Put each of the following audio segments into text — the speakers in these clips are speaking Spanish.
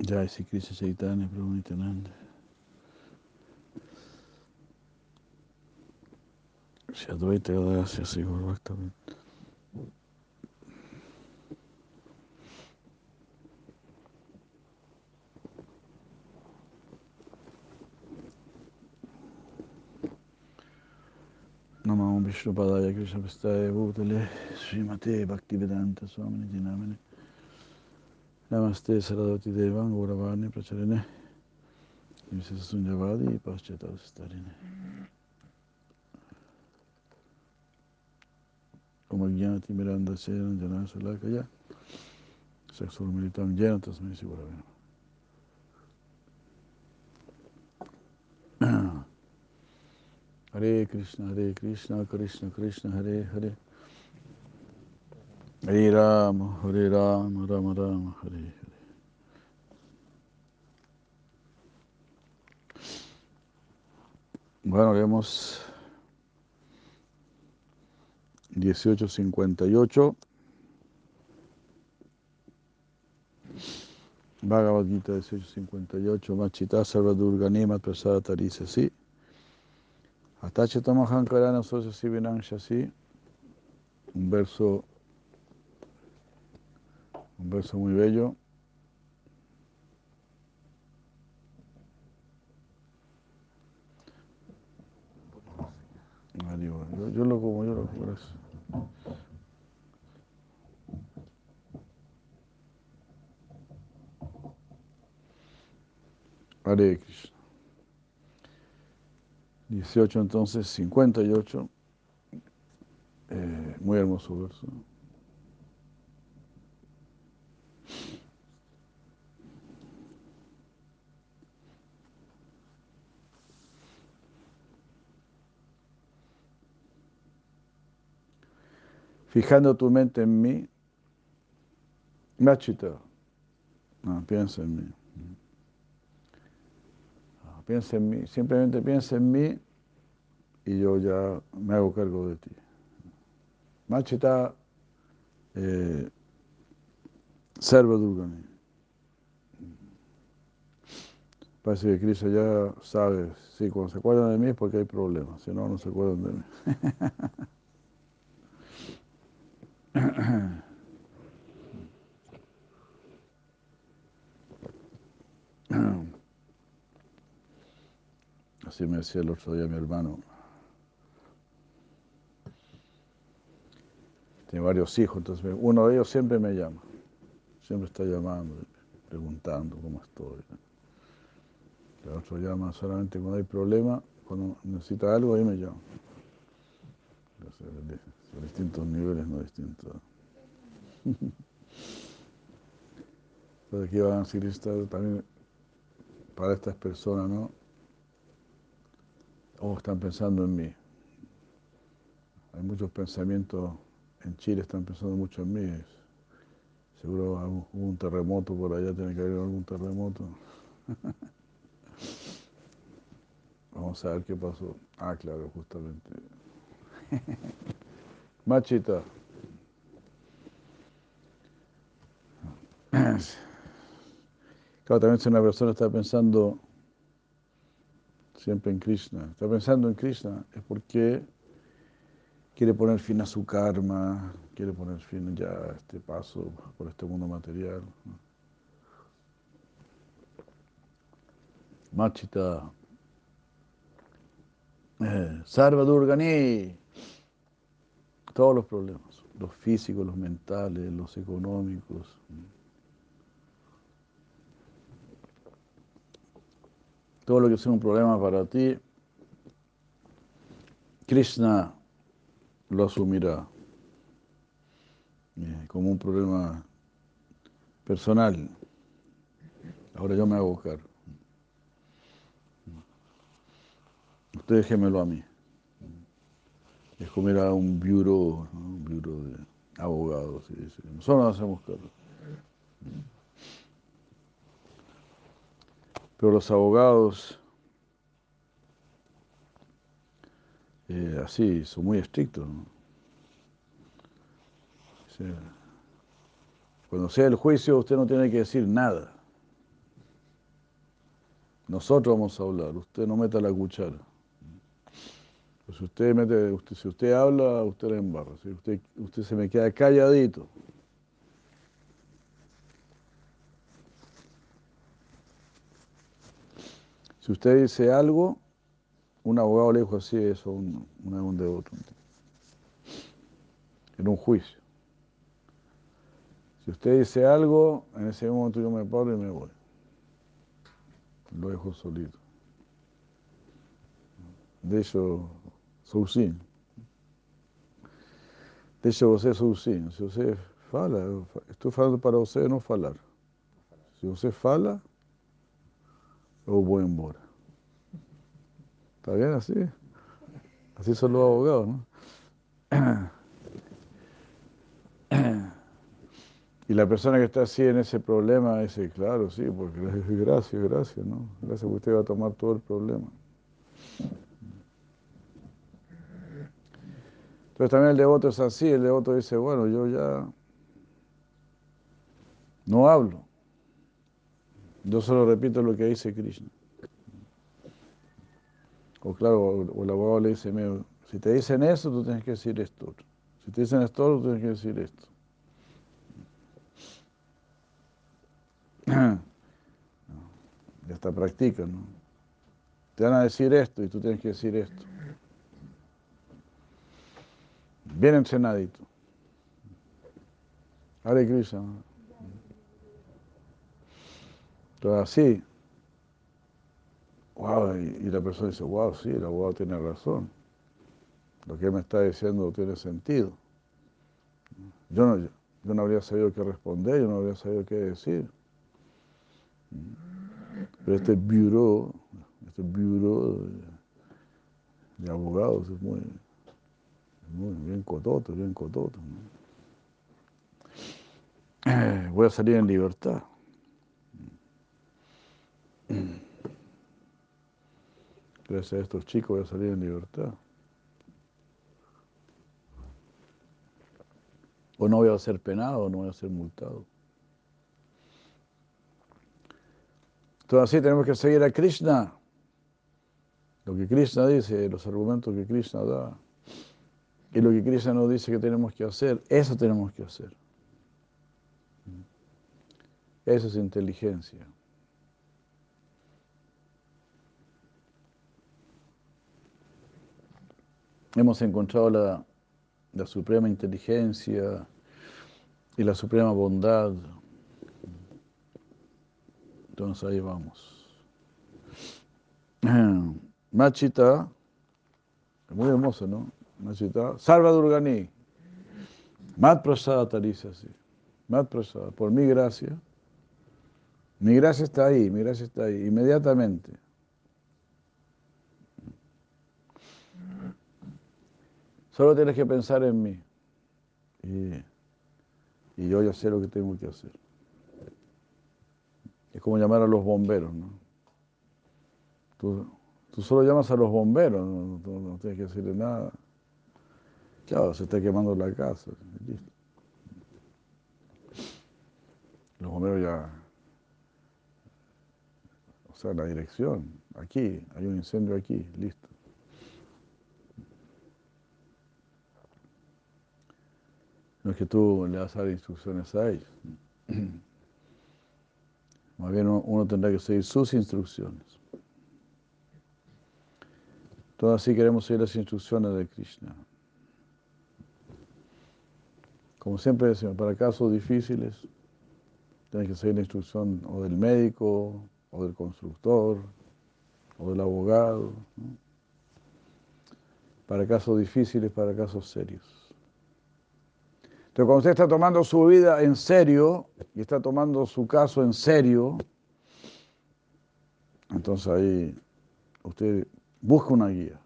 Jai Sri Krishna Chaitanya Prabhu Nityananda. Shri Advaita Gadasya Sri Gaur Bhakta Namo Vishnu Padaya Krishna Pastaya Bhutale Srimate Swamini Namaste Saradoti Devan Gauravani Pracharine Nivisa Sunyavadi Paschata Starine Como Gyati Miranda Sera Jana Sulakaya Saksur Militam Jena Tasmai Siguravena Hare Krishna, Hare Krishna, Krishna Krishna, Hare Hare. Hare Rama, Hare Rama, Rama Rama, Hare Hare. Bueno, leemos 1858. Bhagavad Gita 1858, Machita Sarvadurga Nima Prasada dice así. Atachetamahan Karana Sosa Shasi, un verso, un verso muy bello. Yo, yo lo como, yo lo como. Hare Krishna. 18 entonces, 58. Eh, muy hermoso verso. Fijando tu mente en mí, machita, no, piensa en mí. Piensa en mí, simplemente piensa en mí y yo ya me hago cargo de ti. Machita eh, Sarva Durgani. Parece que Cristo ya sabe, sí, cuando se acuerdan de mí es porque hay problemas, si no, no se acuerdan de mí. Así me decía el otro día mi hermano. Tiene varios hijos, entonces uno de ellos siempre me llama. Siempre está llamando, preguntando cómo estoy. El otro llama solamente cuando hay problema, cuando necesita algo, ahí me llama. Entonces, distintos niveles, no distintos. Entonces aquí van a decir también para estas personas, ¿no? O están pensando en mí. Hay muchos pensamientos en Chile, están pensando mucho en mí. Seguro hubo un terremoto por allá, tiene que haber algún terremoto. Vamos a ver qué pasó. Ah, claro, justamente. Machita. Claro, también si una persona está pensando siempre en Krishna, está pensando en Krishna, es porque quiere poner fin a su karma, quiere poner fin ya a este paso por este mundo material. Machita. Eh, Sarva Durgani. Todos los problemas, los físicos, los mentales, los económicos. Todo lo que sea un problema para ti, Krishna lo asumirá eh, como un problema personal. Ahora yo me hago cargo. Usted déjemelo a mí. Es como ir a un bureau, de abogados. Nosotros nos hacemos cargo. Pero los abogados, eh, así, son muy estrictos. cuando sea el juicio, usted no tiene que decir nada. Nosotros vamos a hablar, usted no meta la cuchara. Pues usted mete, si usted habla, usted la embarra. Si usted, usted se me queda calladito. Si usted dice algo, un abogado le dijo así eso un, un, un devoto. En un juicio. Si usted dice algo, en ese momento yo me paro y me voy. Lo dejo solito. Deixo sozinho. Deixa você sozinho. Se você fala, estou falando para você não falar. Se você fala, eu vou embora. ¿Está bien así? Así son los abogados, ¿no? Y la persona que está así en ese problema dice, claro, sí, porque gracias, gracias, ¿no? Gracias porque usted va a tomar todo el problema. Entonces también el devoto es así, el devoto dice, bueno, yo ya no hablo. Yo solo repito lo que dice Krishna. O claro, o el abogado le dice, si te dicen eso, tú tienes que decir esto. Si te dicen esto, tú tienes que decir esto. Ya está, practica, ¿no? Te van a decir esto y tú tienes que decir esto. Bien entrenadito. Hare Krishna. Todo así. Wow, y, la persona dice, wow, sí, el abogado tiene razón. Lo que me está diciendo tiene sentido. Yo no, yo no habría sabido qué responder, yo no habría sabido qué decir. Pero este bureau, este bureau de, abogados es muy, muy bien cototo, bien cototo. Eh, voy a salir en libertad. Gracias a estos chicos voy a salir en libertad. O no voy a ser penado, o no voy a ser multado. Entonces así tenemos que seguir a Krishna. Lo que Krishna dice, los argumentos que Krishna da. Y lo que Krishna nos dice que tenemos que hacer, eso tenemos que hacer. Eso es inteligencia. Hemos encontrado la, la suprema inteligencia y la suprema bondad. Entonces ahí vamos. Machita, muy hermoso, ¿no? Machita, Salva Durgani. Mat Prasada Tarisa, sí. Mat Prasada, por mi gracia. Mi gracia está ahí, mi gracia está ahí, inmediatamente. Solo tienes que pensar en mí. Y, y yo ya sé lo que tengo que hacer. Es como llamar a los bomberos, ¿no? Tú, tú solo llamas a los bomberos, no, no, tienes que decirle nada. Claro, se está quemando la casa. Listo. Los bomberos ya. O sea, la dirección. Aquí, hay un incendio aquí, listo. No es que tú le vas a dar instrucciones a ellos. Más bien uno, tendrá que seguir sus instrucciones. Todos así queremos seguir las instrucciones de Krishna. Como siempre decimos, para casos difíciles, tienes que seguir la instrucción o del médico, o del constructor, o del abogado. Para casos difíciles, para casos serios. Entonces, cuando usted está tomando su vida en serio y está tomando su caso en serio, entonces ahí usted busca una guía.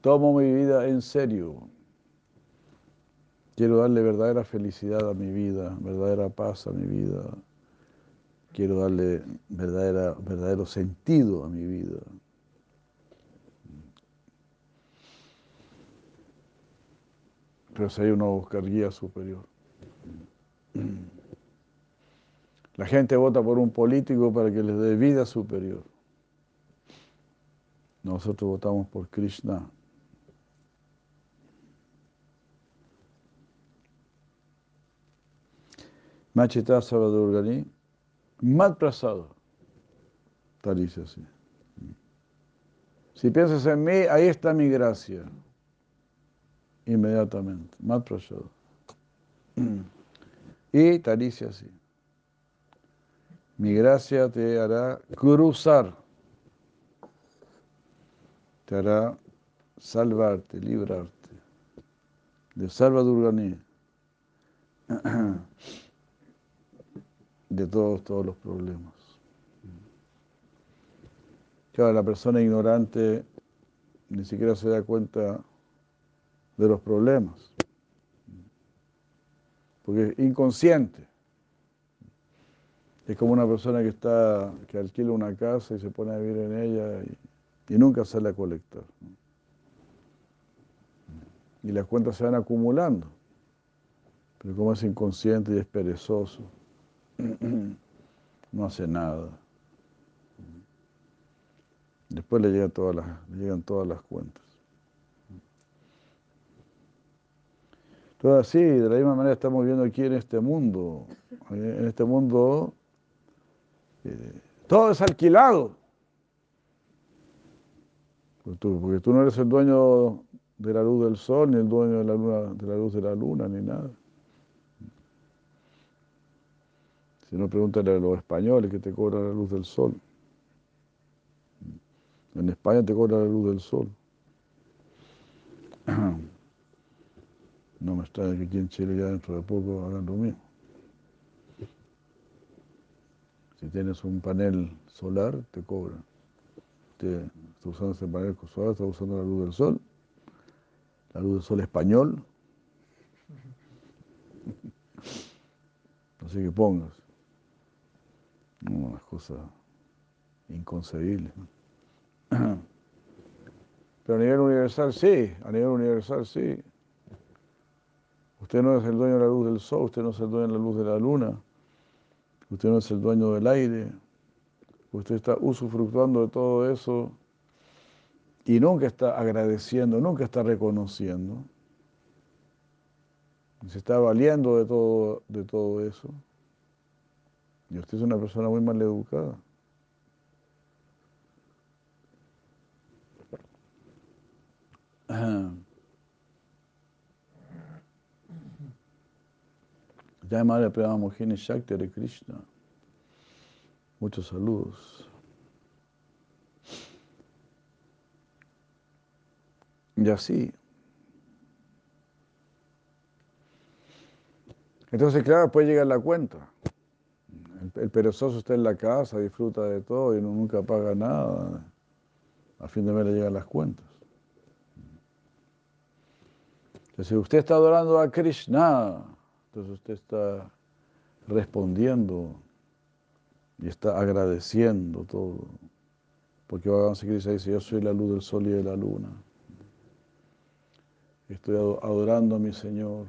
Tomo mi vida en serio. Quiero darle verdadera felicidad a mi vida, verdadera paz a mi vida. Quiero darle verdadera, verdadero sentido a mi vida. Pero si hay uno buscar guía superior. La gente vota por un político para que les dé vida superior. Nosotros votamos por Krishna. Machita Savadurgani, Mat Prasada. Tal dice así. Si piensas en mí, ahí está mi gracia. Inmediatamente. Mat Prasada. Y tal dice así. Mi gracia te hará cruzar, te hará salvarte, librarte. De Salva Durganí. De todos, todos los problemas. Claro, la persona ignorante ni siquiera se da cuenta de los problemas, porque es inconsciente. Es como una persona que está que alquila una casa y se pone a vivir en ella y, nunca sale a colectar. Y las cuentas se van acumulando. Pero como es inconsciente y es perezoso, no hace nada. Después le, todas las, llegan todas las cuentas. Entonces, así, de la misma manera estamos viendo aquí en este mundo. En este mundo eh, todo es alquilado. Porque tú, porque tú no eres el dueño de la luz del sol, ni el dueño de la, luna, de la luz de la luna, ni nada. Si no, pregúntale a los españoles que te cobran la luz del sol. En España te cobra la luz del sol. No me extraña que aquí en Chile ya dentro de poco hagan lo mismo. Si tienes un panel solar, te cobran. Te, estás usando ese panel solar, estás usando la luz del sol, la luz del sol español. Así que pongas. Una cosa inconcebible. Pero a nivel universal sí, a nivel universal sí. Usted no es el dueño de la luz del sol, usted no es el dueño de la luz de la luna. Usted no es el dueño del aire. Usted está usufructuando de todo eso y nunca está agradeciendo, nunca está reconociendo. Se está valiendo de todo, de todo eso. Y usted es una persona muy mal educada. Ya Madre Prema Mohini Shakti de Krishna. Muchos saludos. Y así. Entonces, claro, puede llegar la cuenta. El, perezoso está en la casa, disfruta de todo y nunca paga nada. A fin de mes le llegan las cuentas. Entonces, usted está adorando a Krishna, entonces usted está respondiendo y está agradeciendo todo. Porque Bhagavan Krishna dice, yo soy la luz del sol y de la luna. Estoy adorando a mi Señor.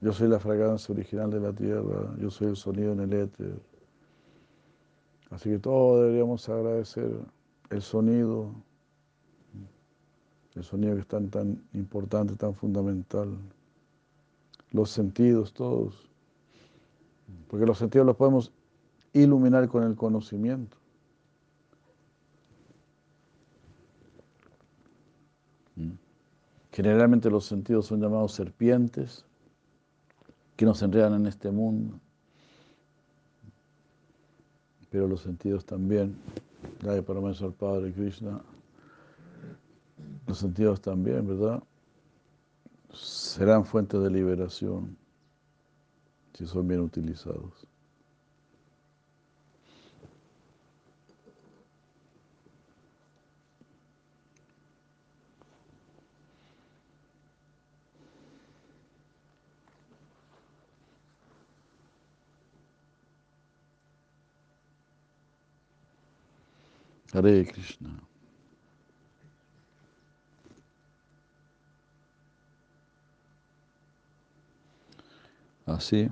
Yo soy la fragancia original de la tierra. Yo soy el sonido en el éter. Así que todos deberíamos agradecer el sonido, el sonido que es tan, tan importante, tan fundamental los sentidos todos, porque los sentidos los podemos iluminar con el conocimiento. Generalmente los sentidos son llamados serpientes que nos enredan en este mundo. Pero los sentidos también, para Parameswar al Padre Krishna, los sentidos también, ¿verdad? Serán fuentes de liberación si son bien utilizados. Hare Krishna. Así.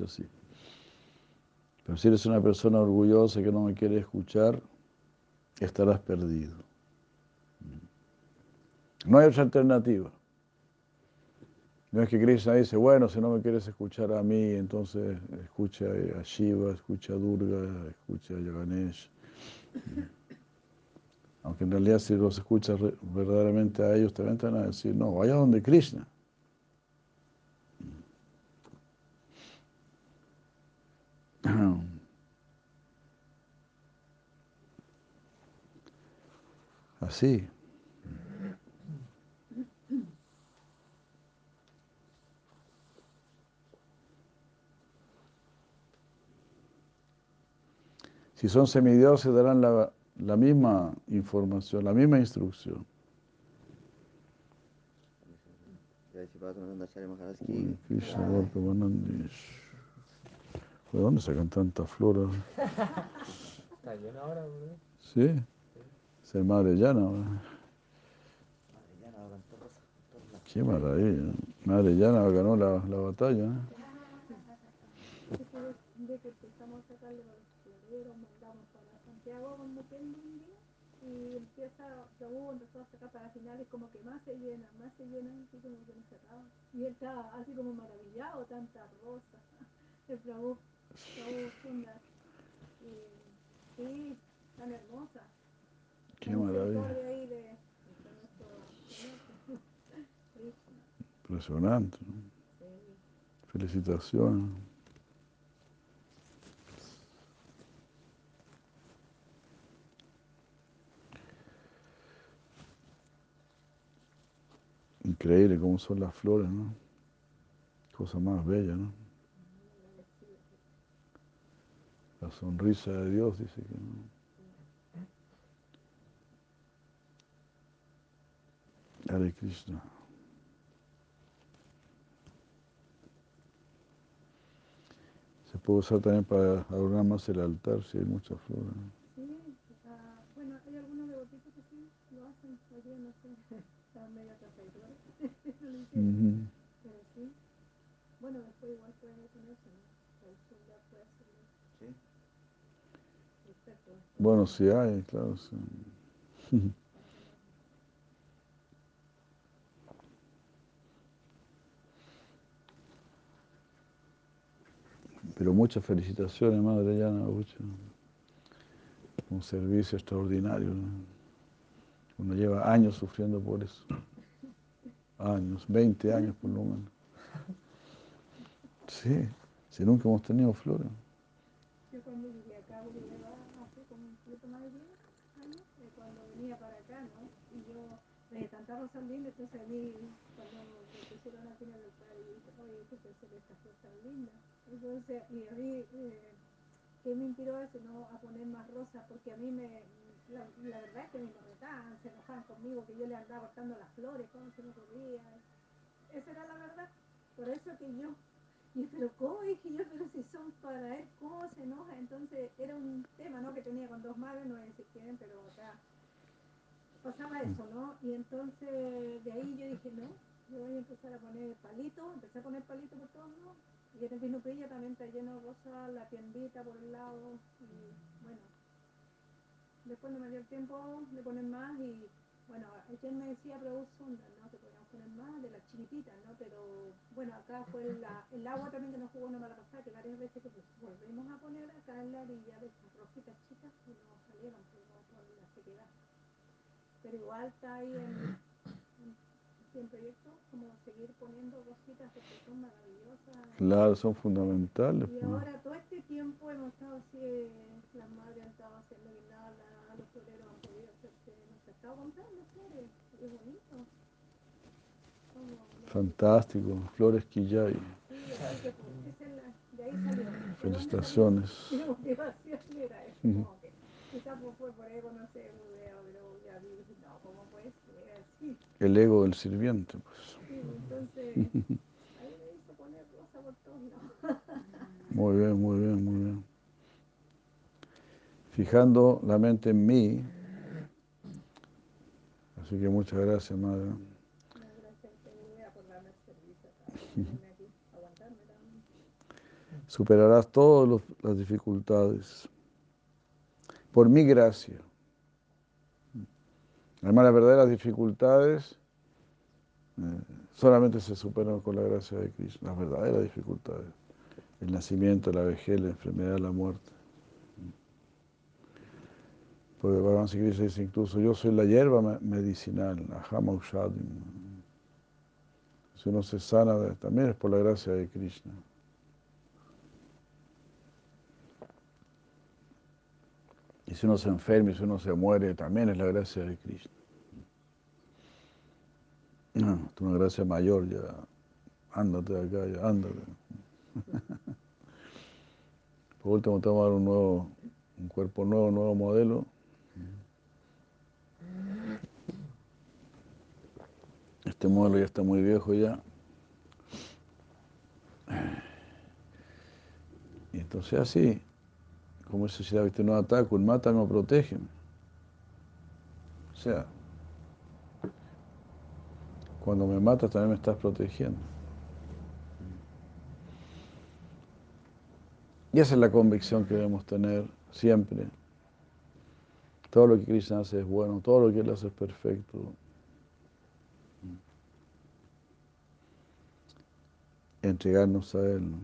Así. Pero si eres una persona orgullosa que no me quiere escuchar, estarás perdido. No hay otra alternativa. No es que Krishna dice, bueno, si no me quieres escuchar a mí, entonces escucha a Shiva, escucha a Durga, escucha a Ganesh. Aunque en realidad si los escuchas verdaderamente a ellos, también te van a decir, no, vaya donde Krishna. Así. Si son semidioses darán la, la misma información, la misma instrucción. ¿De dónde sacan tantas flores? Está lleno ahora, bro. Sí. Se madre llana ahora. Qué maravilla. Madre llana ganó la, la batalla. ¿eh? De Santiago con Mupendo un día y empieza, Prabhu empezó a sacar para finales como que más se llena, más se llena, así como que no se acaba. Y él está así como maravillado, tanta rosa. El Prabhu, Prabhu funda, eh, sí, tan hermosa. Qué maravilla. Ahí de, de nuestro Señor, Krishna. Impresionante. ¿no? Sí. Felicitaciones. Increíble cómo son las flores, ¿no? Cosa más bella, ¿no? La sonrisa de Dios dice que no. Hare Krishna. Se puede usar también para adornar más el altar si hay muchas flores. ¿no? Sí, ah, bueno, hay algunos devotitos que sí lo hacen, no sé, estaban medio Ujú. pero sí. Bueno, después igual pueden ponerse, ¿no? El sur ya puede hacerlo. Sí. Perfecto. Bueno, sí hay, claro. sí. Pero muchas felicitaciones, Madre Yana, mucho. Un servicio extraordinario. ¿no? Uno lleva años sufriendo por eso. Años, 20 años por lo menos. Sí, si nunca hemos tenido flores. Yo cuando llegué acá, porque lleva hace como un poquito más de 10 años, cuando venía para acá, ¿no? Y yo veía tantas rosas lindas, entonces a mí, cuando me pusieron aquí en el altar, y dije, oye, qué pensé de estas cosas tan lindas. Entonces, y a mí, eh, ¿qué me inspiró a no? A poner más rosas, porque a mí me, la, la verdad es que me molestaban, se enojaban conmigo, que yo le andaba cortando las flores, cómo se me ocurría. Esa era la verdad. Por eso que yo y pero cómo dije yo, pero si son para él, ¿cómo se enoja? Entonces era un tema, ¿no? Que tenía con dos madres, no voy a decir quién, pero acá pasaba eso, ¿no? Y entonces de ahí yo dije, no, yo voy a empezar a poner palitos, empecé a poner palitos por todos lados. Y en el Vinupilla también está lleno de rosas, la tiendita por el lado, y bueno. Después no me dio el tiempo de poner más y bueno, ayer me decía Prabhu Sundar, ¿no? Que podíamos poner más de las chiquititas, ¿no? Pero bueno, acá fue la, el agua también que nos jugó una mala pasada, que varias veces que pues, volvimos a poner acá en la orilla de estas rositas chicas y no salieron por, la sequedad. Pero igual está ahí en, en, en proyecto como seguir poniendo rositas porque son maravillosas. Claro, son fundamentales. Y pues. ahora todo este tiempo hemos estado así, eh, las madres han estado haciendo guirnaldas, los floreros han podido hacerse, nos ha estado comprando flores, es bonito. Como, no, Fantástico, Flores Quillay. Sí, que pues, esa es la- de ahí salió. ¿De dónde Felicitaciones. salió? Mi motivación era eso, como que quizás fue por ego, no sé, budeo, pero ya vi, dije, no, ¿cómo puede ser así? El ego del sirviente, pues. Sí, entonces ahí me hizo poner rosa por todos lados. Muy bien, muy bien, muy bien. Fijando la mente en mí. Así que muchas gracias, madre. Superarás todas las dificultades por mi gracia. Además, las verdaderas dificultades eh, solamente se superan con la gracia de Cristo, las verdaderas dificultades. El nacimiento, la vejez, la enfermedad, la muerte. Porque Bhagavan Krishna dice incluso, yo soy la hierba medicinal, Ahama Ushadim. Si uno se sana, también es por la gracia de Krishna. Y si uno se enferma y si uno se muere, también es la gracia de Krishna. Es una gracia mayor ya. Ándate de acá, ya, ándate. Por último, te vamos a dar un nuevo, un cuerpo nuevo, un nuevo modelo. Este modelo ya está muy viejo ya. Y entonces así, como dice si no ataco, el mata no protege. O sea, cuando me matas también me estás protegiendo. Y esa es la convicción que debemos tener siempre. Todo lo que Krishna hace es bueno, todo lo que Él hace es perfecto. Entregarnos a Él.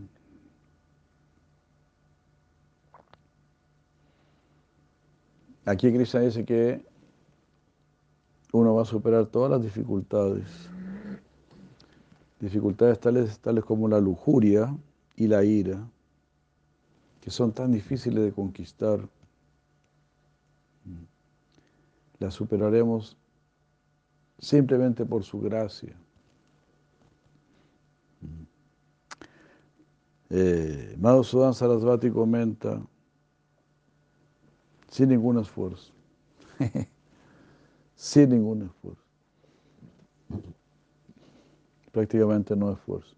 Aquí Krishna dice que uno va a superar todas las dificultades. Dificultades tales, tales como la lujuria y la ira, que son tan difíciles de conquistar. Las superaremos simplemente por su gracia. Eh, Madhusudan Sarasvati comenta, sin ningún esfuerzo. sin ningún esfuerzo. Prácticamente no esfuerzo.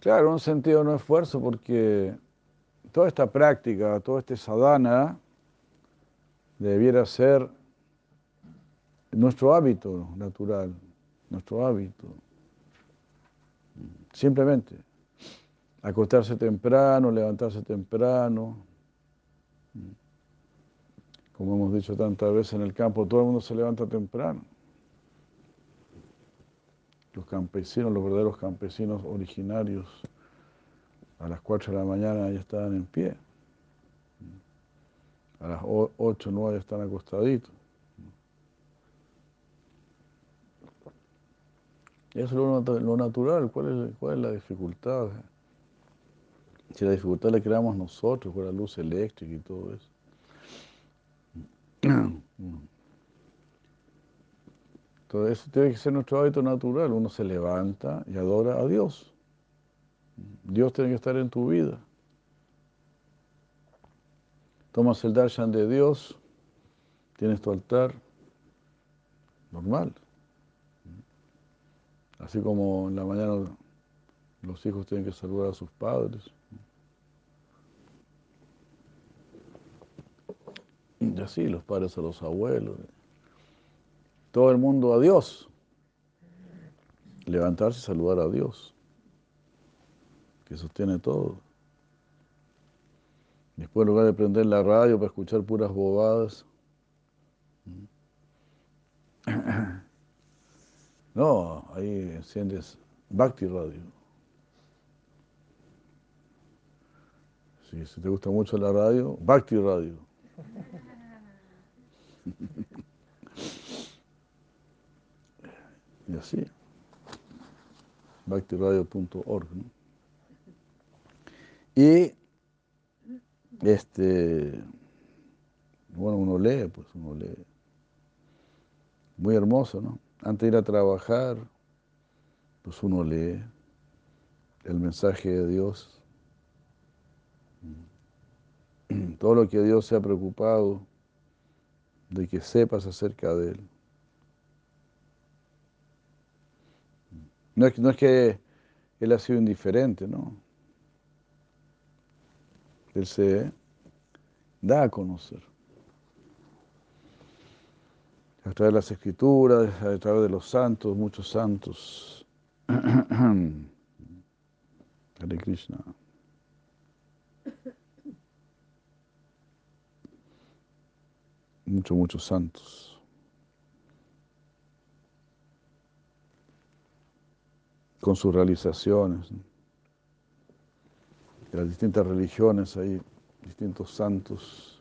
Claro, en un sentido no esfuerzo porque toda esta práctica, todo este sadhana debiera ser nuestro hábito natural, nuestro hábito. Simplemente acostarse temprano, levantarse temprano. Como hemos dicho tantas veces en el campo, todo el mundo se levanta temprano. Los campesinos, los verdaderos campesinos originarios, a las 4 de la mañana ya estaban en pie. A las 8 o 9 están acostaditos. Eso es lo, natural. ¿Cuál es, ¿Cuál es la dificultad? Si la dificultad la creamos nosotros con la luz eléctrica y todo eso. Todo eso tiene que ser nuestro hábito natural. Uno se levanta y adora a Dios. Dios tiene que estar en tu vida. Tomas el darshan de Dios, tienes tu altar, normal. Así como en la mañana los hijos tienen que saludar a sus padres. Y así, los padres a los abuelos. Todo el mundo a Dios. Levantarse y saludar a Dios, que sostiene todo. Después, en lugar de prender la radio para escuchar puras bobadas, no, ahí enciendes Bhakti Radio. si te gusta mucho la radio, Bhakti Radio. y así. bhaktiradio.org. Y este, bueno, uno lee, pues uno lee. Muy hermoso, ¿no? Antes de ir a trabajar, pues uno lee el mensaje de Dios. Todo lo que Dios se ha preocupado de que sepas acerca de Él. No es, que Él ha sido indiferente, ¿no? Él se da a conocer. A través de las escrituras, a través de los santos, muchos santos. Hare Krishna. Muchos, muchos santos. Con sus realizaciones. De las distintas religiones hay distintos santos.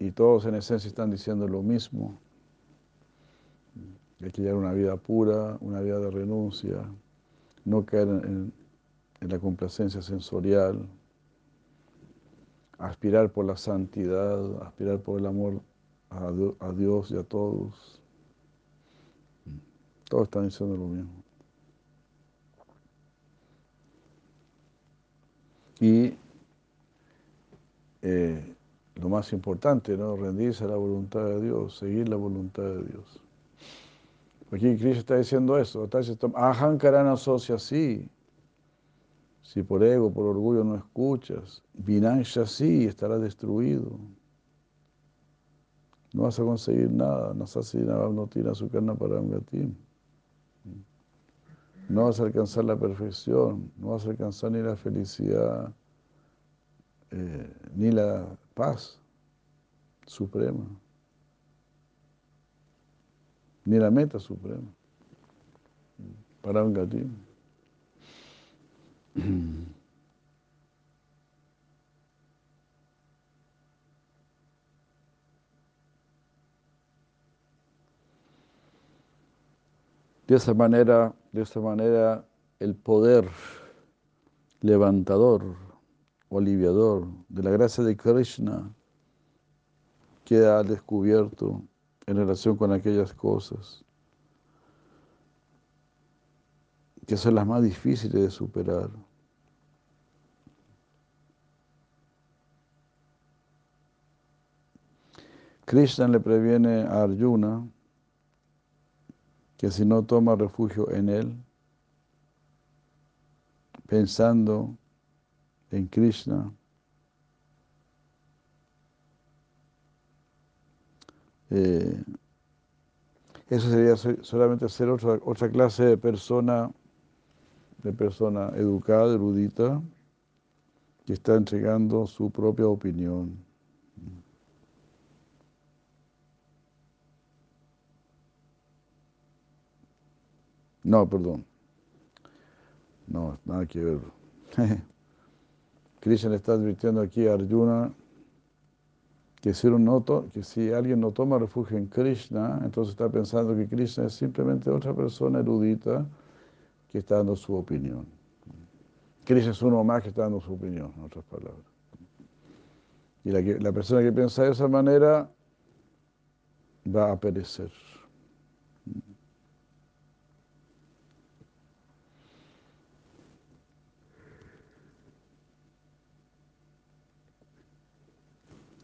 Y todos en esencia están diciendo lo mismo. Hay que llevar una vida pura, una vida de renuncia, no caer en, la complacencia sensorial, aspirar por la santidad, aspirar por el amor a Dios y a todos. Todos están diciendo lo mismo. Y eh, lo más importante, ¿no? rendirse a la voluntad de Dios, seguir la voluntad de Dios. Aquí Cristo está diciendo eso, Ahankarana asocia así. Si por ego, por orgullo no escuchas, Vinansha sí estará destruido. No vas a conseguir nada, tiene su carne para un No vas a alcanzar la perfección, no vas a alcanzar ni la felicidad, eh, ni la paz suprema, ni la meta suprema para un De esa manera, de esa manera, el poder levantador o aliviador de la gracia de Krishna queda descubierto en relación con aquellas cosas que son las más difíciles de superar. Krishna le previene a Arjuna que si no toma refugio en él, pensando en Krishna, eh, eso sería solamente ser otra, otra clase de persona de persona educada, erudita, que está entregando su propia opinión. No, perdón. No, nada que ver. Krishna está advirtiendo aquí a Arjuna que si, que si alguien no toma refugio en Krishna, entonces está pensando que Krishna es simplemente otra persona erudita que está dando su opinión. Cristo es uno más que está dando su opinión, en otras palabras. Y la, la persona que piensa de esa manera va a perecer.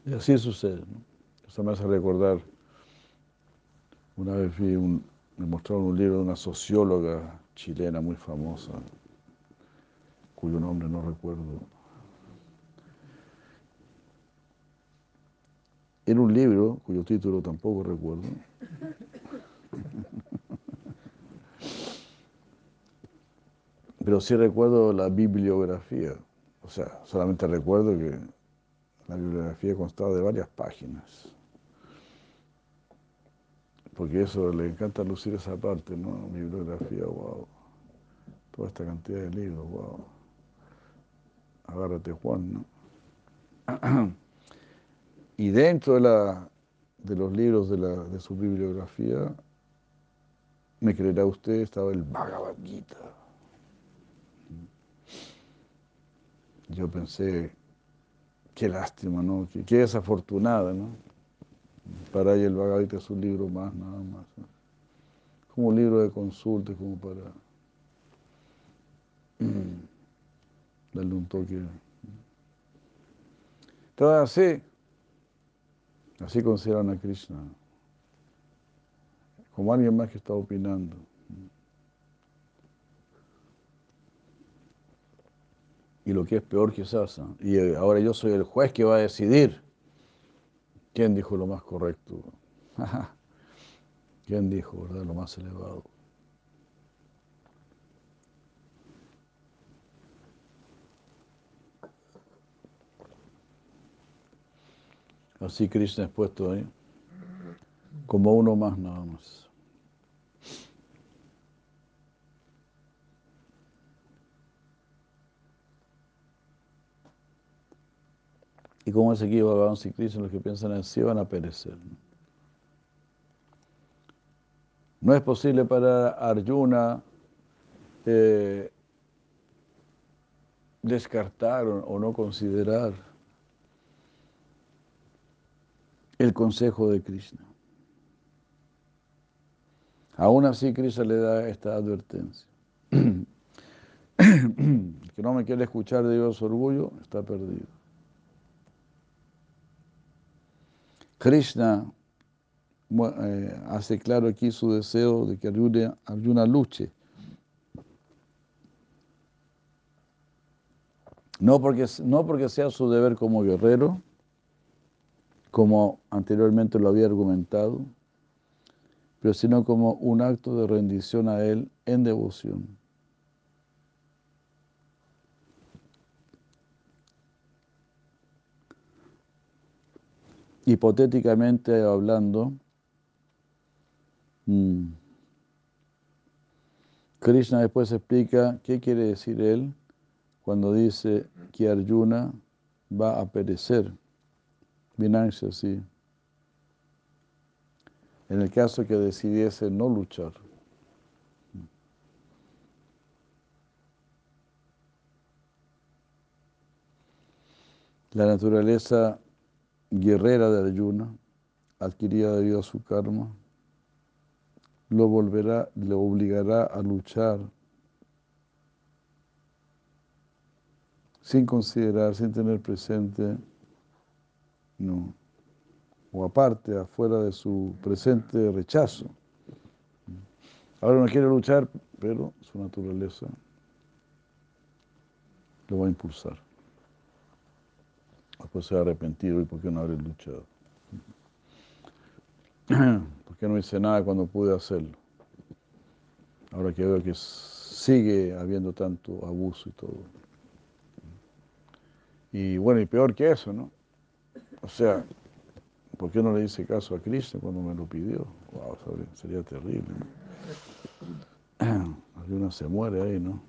Y así sucede. ¿no? Eso me hace recordar, una vez vi un, me mostraron un libro de una socióloga chilena muy famosa, cuyo nombre no recuerdo. Era un libro cuyo título tampoco recuerdo. Pero sí recuerdo la bibliografía. O sea, solamente recuerdo que la bibliografía constaba de varias páginas porque eso le encanta lucir esa parte, ¿no? Bibliografía, wow. Toda esta cantidad de libros, wow. Agárrate, Juan, ¿no? Y dentro de, la, de los libros de, la, de su bibliografía, me creerá usted, estaba el Bhagavad. Yo pensé, qué lástima, ¿no? Qué, desafortunada, ¿no? Para ahí el Bhagavad es un libro más, nada más. Como un libro de consulta, como para darle un toque. Entonces así, así consideran a Krishna, como alguien más que está opinando. y lo que es peor quizás. ¿no? Y eh, ahora yo soy el juez que va a decidir quién dijo lo más correcto. ¿Quién dijo, verdad, lo más elevado? Así Krishna es puesto ahí, como uno más nada más. Y como es aquí Bhagavan y Krishna, los que piensan así van a perecer. No es posible para Arjuna eh, descartar o no considerar el consejo de Krishna. Aún así Krishna le da esta advertencia. El que no me quiere escuchar de Dios orgullo está perdido. Krishna eh, hace claro aquí su deseo de que Arjuna, Arjuna luche. No porque, no porque sea su deber como guerrero, como anteriormente lo había argumentado, pero sino como un acto de rendición a Él en devoción. Hipotéticamente hablando, mm, Krishna después explica qué quiere decir Él cuando dice que Arjuna va a perecer. Vinansia, sí. En el caso que decidiese no luchar. La naturaleza guerrera de Arjuna, adquirida debido a su karma, lo volverá, le obligará a luchar sin considerar, sin tener presente, no, o aparte, afuera de su presente rechazo. Ahora no quiere luchar, pero su naturaleza lo va a impulsar. Después se ha arrepentido y por qué no habré luchado. ¿Por qué no hice nada cuando pude hacerlo? Ahora que veo que sigue habiendo tanto abuso y todo. Y bueno, y peor que eso, ¿no? O sea, ¿por qué no le hice caso a Cristo cuando me lo pidió? Wow, sería terrible. ¿no? Se muere ahí, ¿no?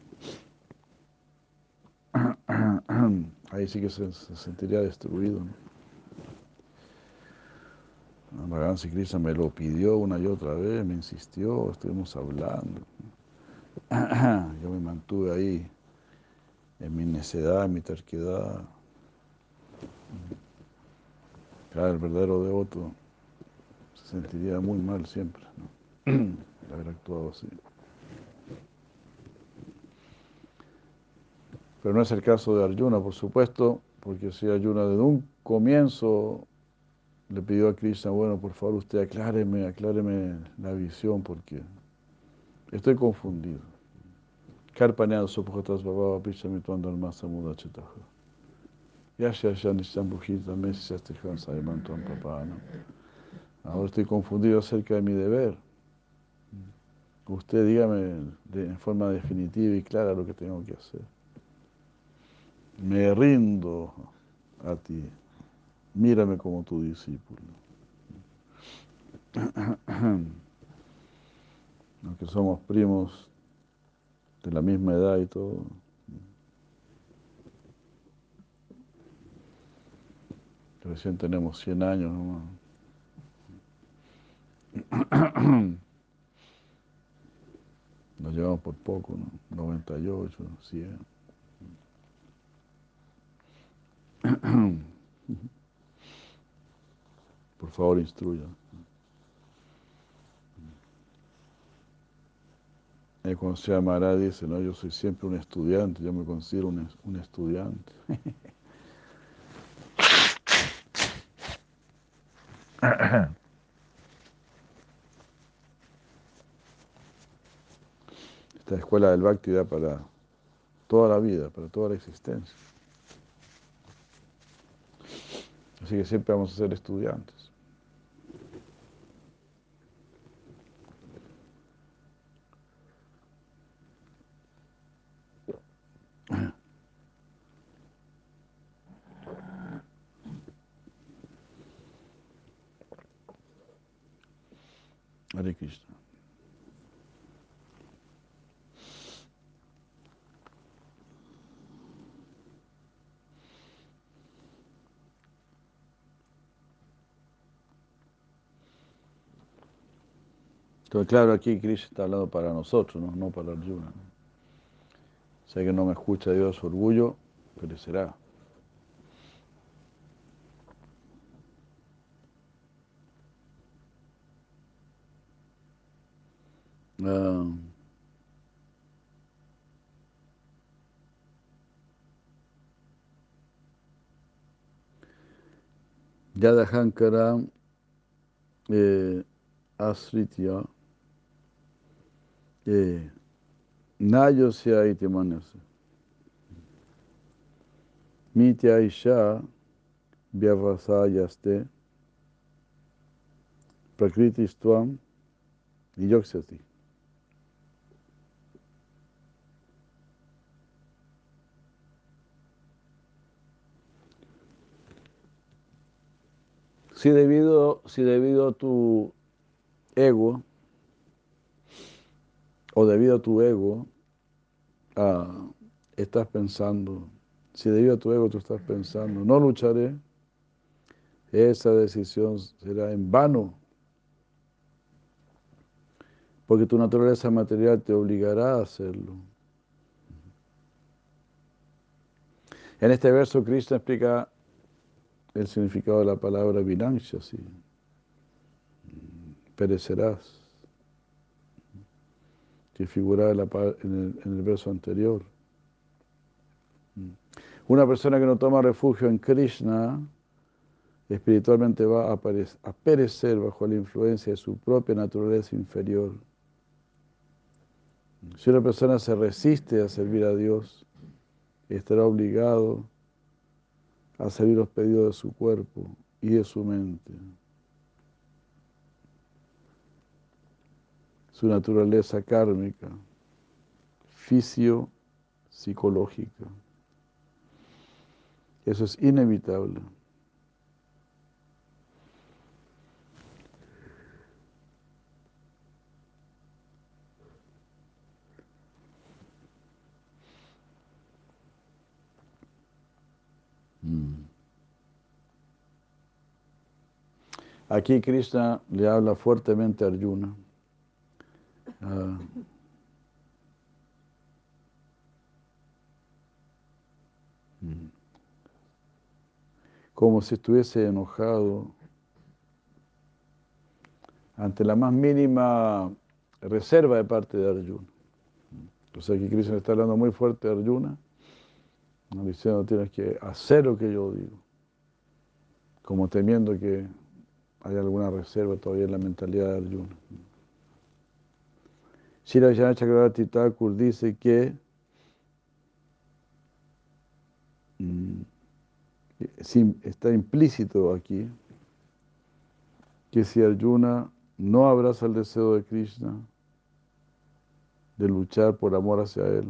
Ahí sí que se, sentiría destruido. ¿no? si Cristo me lo pidió una y otra vez, me insistió, estuvimos hablando. Yo me mantuve ahí en mi necedad, en mi terquedad. Claro, el verdadero devoto se sentiría muy mal siempre, ¿no? de haber actuado así. Pero no es el caso de Arjuna, por supuesto, porque si Arjuna desde un comienzo le pidió a Krishna, bueno, por favor usted acláreme, acláreme la visión, porque estoy confundido. Muda chetaja. Papá. Ahora estoy confundido acerca de mi deber. Usted dígame de, en forma definitiva y clara lo que tengo que hacer. Me rindo a ti. Mírame como tu discípulo. Aunque somos primos de la misma edad y todo. Recién tenemos 100 años nomás. Nos llevamos por poco, ¿no? 98, 100. Por favor, instruya. Y cuando se llamará, dice, no, yo soy siempre un estudiante, yo me considero un, un estudiante. Esta escuela del Bhakti da para toda la vida, para toda la existencia. Así que siempre vamos a ser estudiantes. Hare Krishna. Entonces, claro, aquí Krishna está hablando para nosotros, no, no para Arjuna. Sé que no me escucha Dios su orgullo, perecerá. Ah. Yadahankara eh, Asritya eh, Nayosya iti manasya Mitya Isha Vyavasayaste Prakriti Stvam Yoksyati Si debido, si debido a tu ego, o debido a tu ego, ah, estás pensando, si debido a tu ego tú estás pensando, no lucharé, esa decisión será en vano, porque tu naturaleza material te obligará a hacerlo. En este verso Krishna explica el significado de la palabra vinancia, sí. Perecerás. Que figura en, el, verso anterior. Una persona que no toma refugio en Krishna, espiritualmente va a, a perecer bajo la influencia de su propia naturaleza inferior. Si una persona se resiste a servir a Dios, estará obligado a seguir los pedidos de su cuerpo y de su mente. Su naturaleza kármica, fisio-psicológica. Eso es inevitable. Aquí Krishna le habla fuertemente a Arjuna. Uh, como si estuviese enojado ante la más mínima reserva de parte de Arjuna. O sea, aquí Krishna está hablando muy fuerte a Arjuna, diciendo tienes que hacer lo que yo digo, como temiendo que hay alguna reserva todavía en la mentalidad de Arjuna. Shira Vijayana Chakravarti Thakur dice que mm, está implícito aquí que si Arjuna no abraza el deseo de Krishna, de luchar por amor hacia él,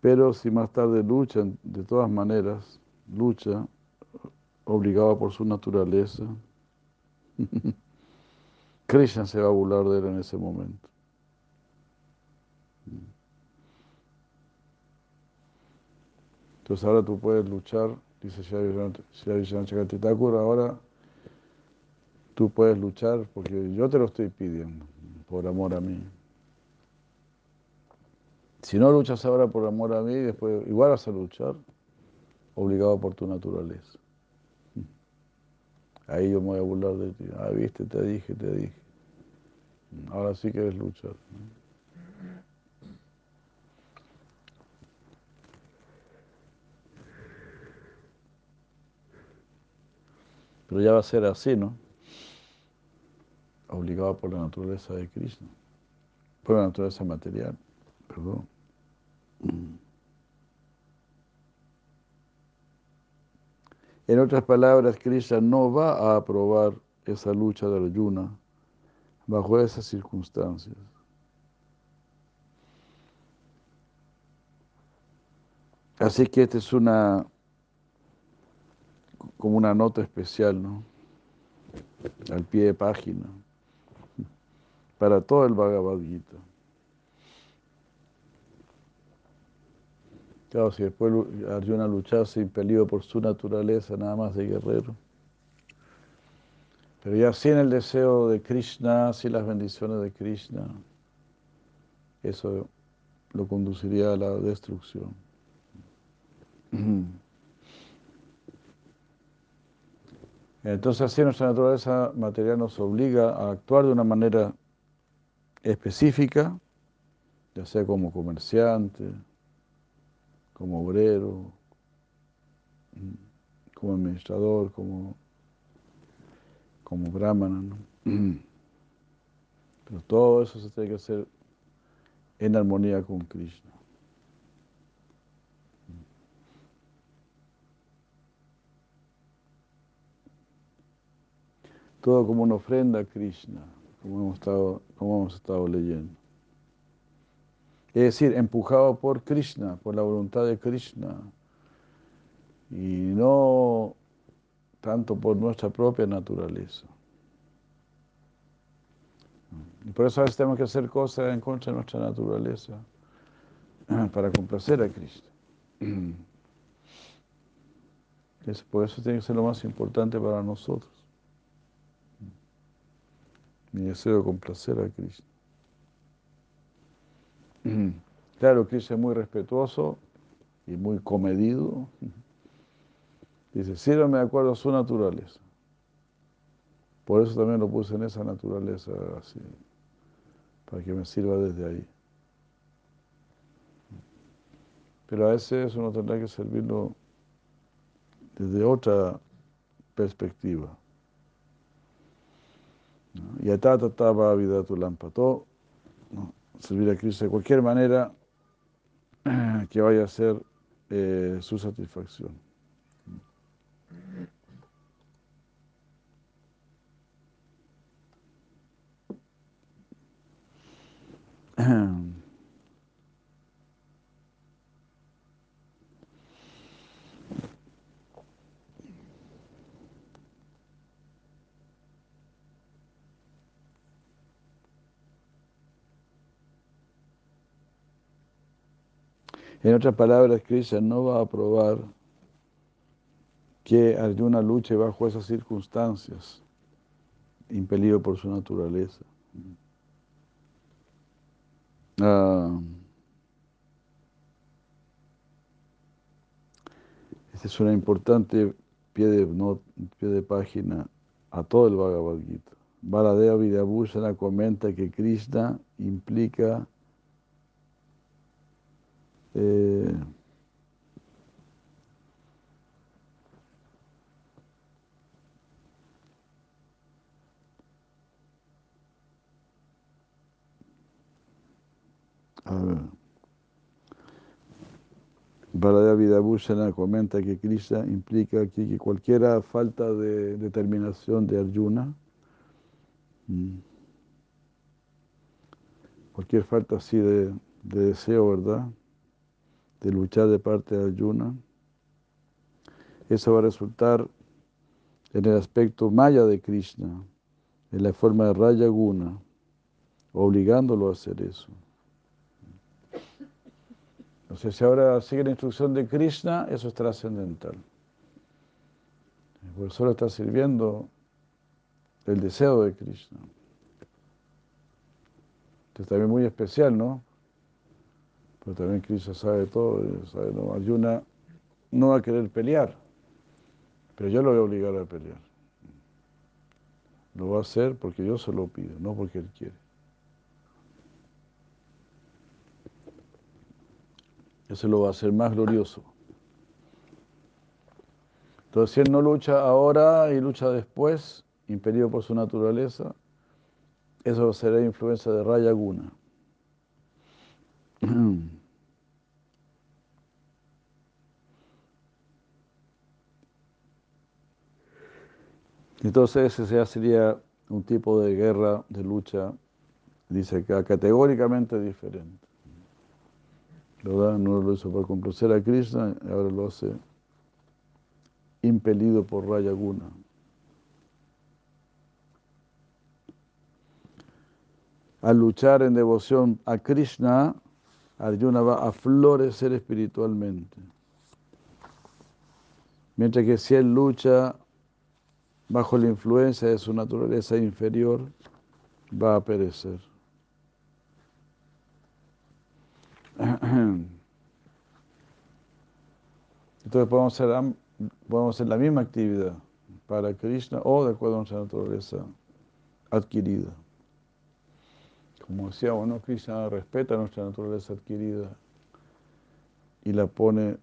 pero si más tarde luchan de todas maneras, lucha, obligado por su naturaleza, Krishna se va a burlar de él en ese momento. Entonces ahora tú puedes luchar, dice Shri Thakur, ahora tú puedes luchar porque yo te lo estoy pidiendo, por amor a mí. Si no luchas ahora por amor a mí, después igual vas a luchar obligado por tu naturaleza. Ahí yo me voy a burlar de ti. Ah, viste, te dije, te dije. Ahora sí quieres luchar. Pero ya va a ser así, ¿no? Obligado por la naturaleza de Krishna. Por la naturaleza material. Perdón. En otras palabras, Krishna no va a aprobar esa lucha de Arjuna bajo esas circunstancias. Así que esta es una como una nota especial, ¿no? al pie de página, para todo el Bhagavad Gita. Claro, si después Arjuna luchase impelido por su naturaleza, nada más de guerrero. Pero ya sin el deseo de Krishna, sin las bendiciones de Krishna, eso lo conduciría a la destrucción. Entonces así nuestra naturaleza material nos obliga a actuar de una manera específica, ya sea como comerciante, como obrero, como administrador, como, como brahmana. Pero todo eso se tiene que hacer en armonía con Krishna. Todo como una ofrenda a Krishna, como hemos estado, como hemos estado leyendo. Es decir, empujado por Krishna, por la voluntad de Krishna, y no tanto por nuestra propia naturaleza. Y por eso a veces tenemos que hacer cosas en contra de nuestra naturaleza para complacer a Cristo. Por eso tiene que ser lo más importante para nosotros. Mi deseo de complacer a Cristo. Claro, Cristo es muy respetuoso y muy comedido. Dice, sírvame de acuerdo a su naturaleza. Por eso también lo puse en esa naturaleza así para que me sirva desde ahí. Pero a veces uno tendrá que servirlo desde otra perspectiva. Y atata taba vida tu lámpara. Servir a Cristo de cualquier manera que vaya a ser eh, su satisfacción. En otras palabras, Krishna no va a probar que Arjuna luche bajo esas circunstancias, impelido por su naturaleza. Este es una importante pie de, pie de página a todo el Bhagavad Gita. Baladeva Vidyabhusana comenta que Krishna implica eh, a ver. Bhusana comenta que Krishna implica aquí que cualquier falta de determinación de Arjuna, mm, cualquier falta así de, de deseo, ¿verdad? De luchar de parte de Arjuna, eso va a resultar en el aspecto maya de Krishna, en la forma de Raya Guna, obligándolo a hacer eso. Entonces, si ahora sigue la instrucción de Krishna, eso es trascendental. Porque solo está sirviendo el deseo de Krishna. Es también muy especial, ¿no? Pero también Krishna sabe todo, sabe, no, Arjuna no va a querer pelear, pero yo lo voy a obligar a pelear. Lo va a hacer porque yo se lo pido, no porque él quiere. Eso lo va a hacer más glorioso. Entonces, si él no lucha ahora y lucha después, impedido por su naturaleza, eso será influencia de Raya Guna. Entonces ese ya sería un tipo de guerra, de lucha, dice acá, categóricamente diferente. No lo hizo por complacer a Krishna, ahora lo hace impelido por Rayaguna. Al luchar en devoción a Krishna, Arjuna va a florecer espiritualmente. Mientras que si él lucha bajo la influencia de su naturaleza inferior, va a perecer. Entonces podemos hacer, la misma actividad para Krishna o de acuerdo a nuestra naturaleza adquirida. Como decíamos, ¿no? Krishna respeta nuestra naturaleza adquirida y la pone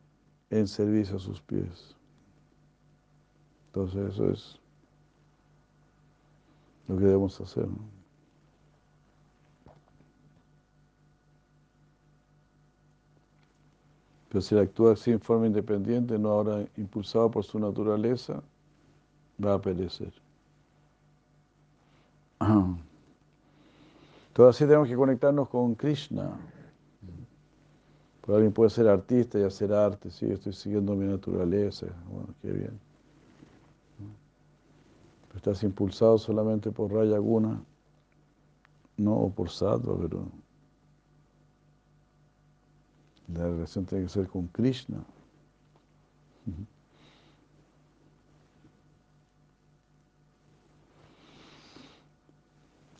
en servicio a sus pies. Entonces eso es lo que debemos hacer. Pero si él actúa así en forma independiente, no ahora impulsado por su naturaleza, va a perecer. Entonces así tenemos que conectarnos con Krishna. Pero alguien puede ser artista y hacer arte, sí, estoy siguiendo mi naturaleza, bueno, qué bien. estás impulsado solamente por Raya Guna, no o por Sattva, pero la relación tiene que ser con Krishna.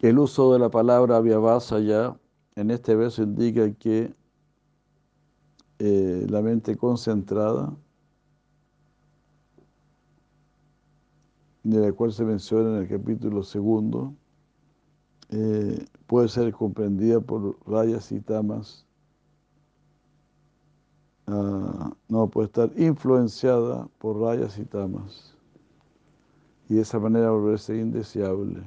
El uso de la palabra ya en este verso indica que eh, la mente concentrada, de la cual se menciona en el capítulo segundo, eh, puede ser comprendida por rayas y tamas, ah, no, puede estar influenciada por rayas y tamas, y de esa manera volverse indeseable.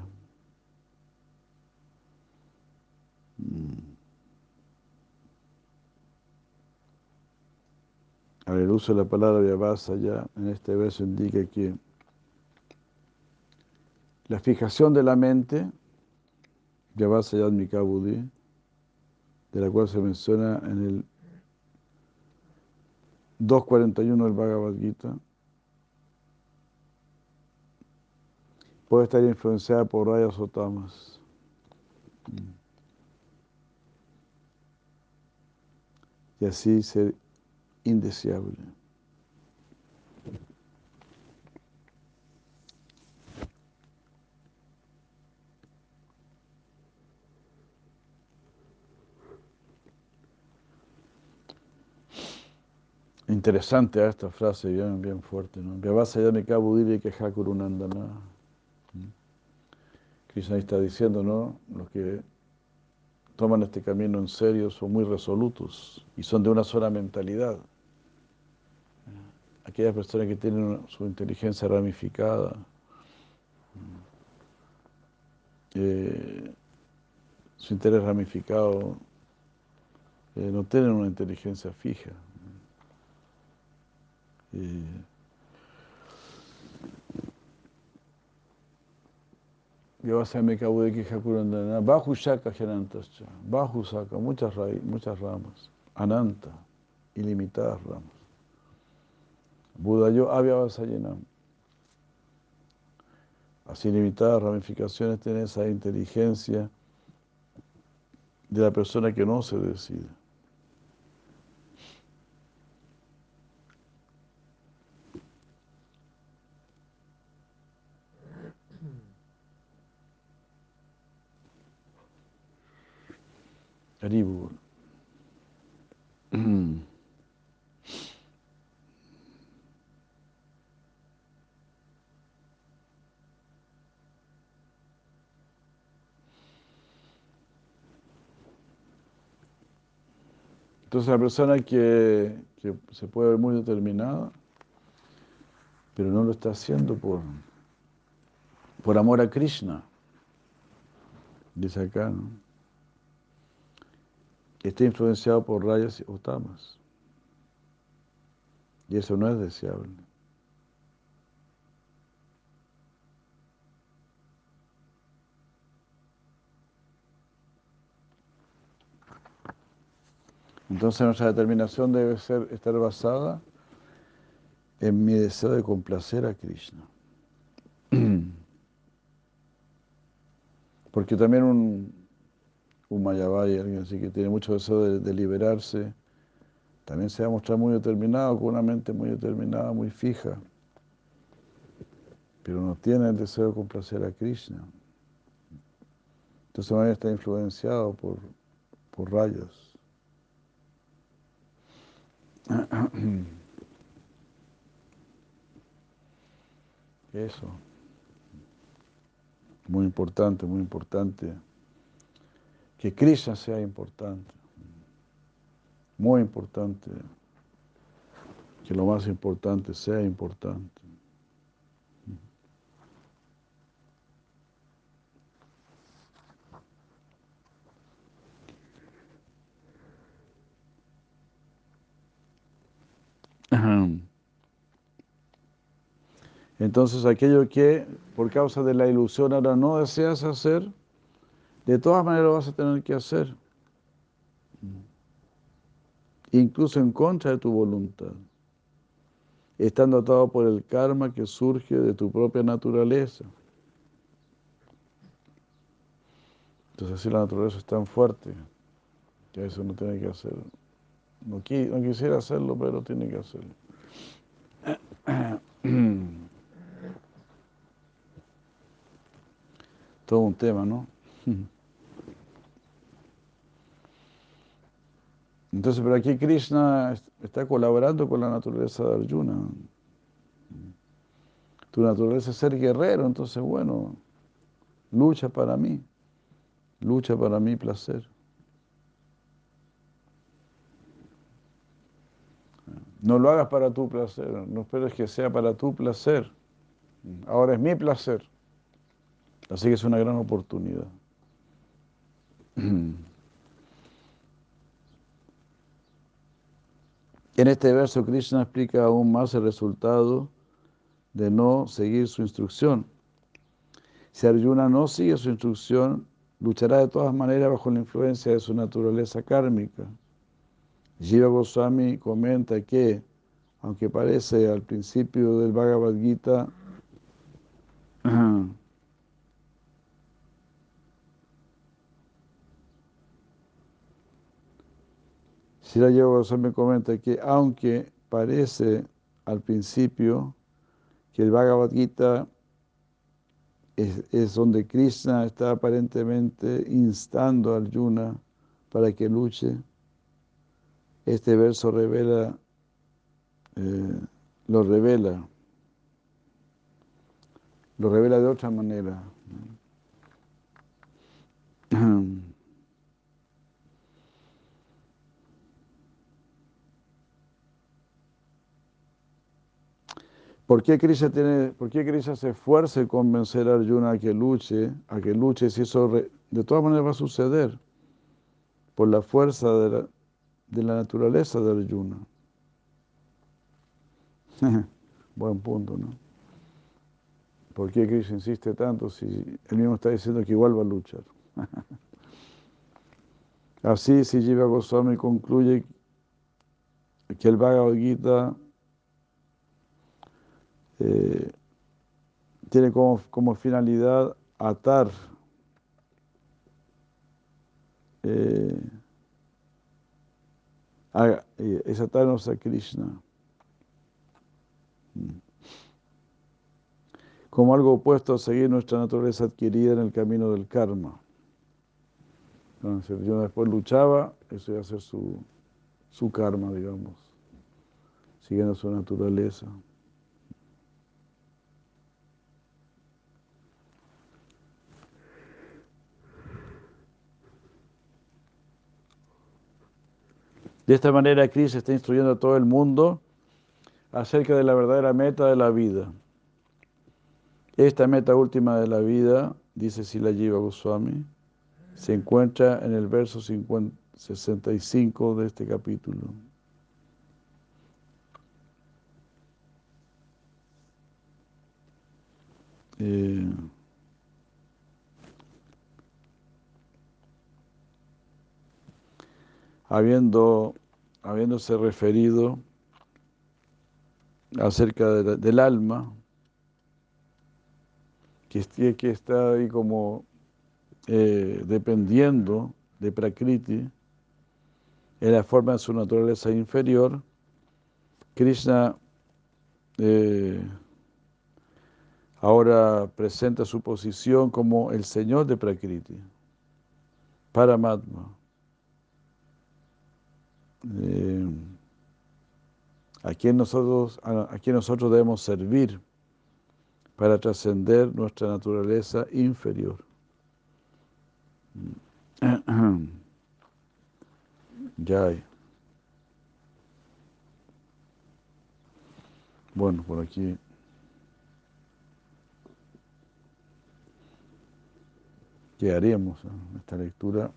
A ver, el uso de la palabra Vyavasa ya en este verso indica que la fijación de la mente, Vyavasa Yadmika Buddhi, de la cual se menciona en el 2.41 del Bhagavad Gita, puede estar influenciada por rayas o tamas. y así ser indeseable. Interesante esta frase, bien, bien fuerte, ¿no? me y que Hakurunandana. ¿Mm? Krishna está diciendo, ¿no? Los que toman este camino en serio son muy resolutos y son de una sola mentalidad. Aquellas personas que tienen su inteligencia ramificada, eh, su interés ramificado, eh, no tienen una inteligencia fija. Eh, Vyavasayamika Udeki Hakurandana, Bahu Shaka Janantascha, Bahu Saka, muchas, muchas ramas, Ananta, ilimitadas ramas. Budayo Avyavasayanam. Así limitadas ramificaciones tiene esa inteligencia de la persona que no se decide. Entonces la persona que, que, se puede ver muy determinada, pero no lo está haciendo por, por amor a Krishna, dice acá, ¿no? Está influenciado por rayas o tamas. Y eso no es deseable. Entonces nuestra determinación debe ser estar basada en mi deseo de complacer a Krishna. Porque también un, un Mayavai, alguien así que tiene mucho deseo de, liberarse, también se va a mostrar muy determinado, con una mente muy determinada, muy fija, pero no tiene el deseo de complacer a Krishna. Entonces está influenciado por, por rayos. Eso. Muy importante, muy importante. Que Krishna sea importante. Muy importante. Que lo más importante sea importante. Entonces aquello que por causa de la ilusión ahora no deseas hacer, de todas maneras lo vas a tener que hacer. Incluso en contra de tu voluntad. Estando atado por el karma que surge de tu propia naturaleza. Entonces así la naturaleza es tan fuerte que eso no tiene que hacer. No, no quisiera hacerlo, pero tiene que hacerlo. todo un tema, ¿no? Entonces, pero aquí Krishna está colaborando con la naturaleza de Arjuna. Tu naturaleza es ser guerrero, entonces, bueno, lucha para mí, lucha para mi placer. No lo hagas para tu placer, no esperes que sea para tu placer. Ahora es mi placer. Así que es una gran oportunidad. En este verso Krishna explica aún más el resultado de no seguir su instrucción. Si Arjuna no sigue su instrucción, luchará de todas maneras bajo la influencia de su naturaleza kármica. Jiva Goswami comenta que, aunque parece al principio del Bhagavad Gita, la Yoga me comenta que aunque parece al principio que el Bhagavad Gita es, donde Krishna está aparentemente instando a Arjuna para que luche, este verso revela, eh, lo revela, lo revela de otra manera. ¿Por qué Krishna, tiene, por qué se esfuerza en convencer a Arjuna a que luche, a que luche, si eso de todas maneras va a suceder? Por la fuerza de la, de la naturaleza de Arjuna. Buen punto, ¿no? ¿Por qué Krishna insiste tanto si él mismo está diciendo que igual va a luchar? Así, si Jiva Goswami concluye que el Bhagavad Gita eh, tiene como, como, finalidad atar eh, es atarnos a Krishna mm. como algo opuesto a seguir nuestra naturaleza adquirida en el camino del karma. Entonces, yo después luchaba, eso iba a ser su, su karma, digamos, siguiendo su naturaleza. De esta manera, Cristo está instruyendo a todo el mundo acerca de la verdadera meta de la vida. Esta meta última de la vida, dice Sila Jiva Goswami, se encuentra en el verso 65 de este capítulo. Eh, habiendo, habiéndose referido acerca del alma, que, está ahí como eh, dependiendo de Prakriti, en la forma de su naturaleza inferior, Krishna eh, ahora presenta su posición como el Señor de Prakriti, Paramatma. Eh, a quien nosotros, a, quien nosotros debemos servir para trascender nuestra naturaleza inferior. Ya Bueno, por aquí. ¿Qué haríamos en esta lectura?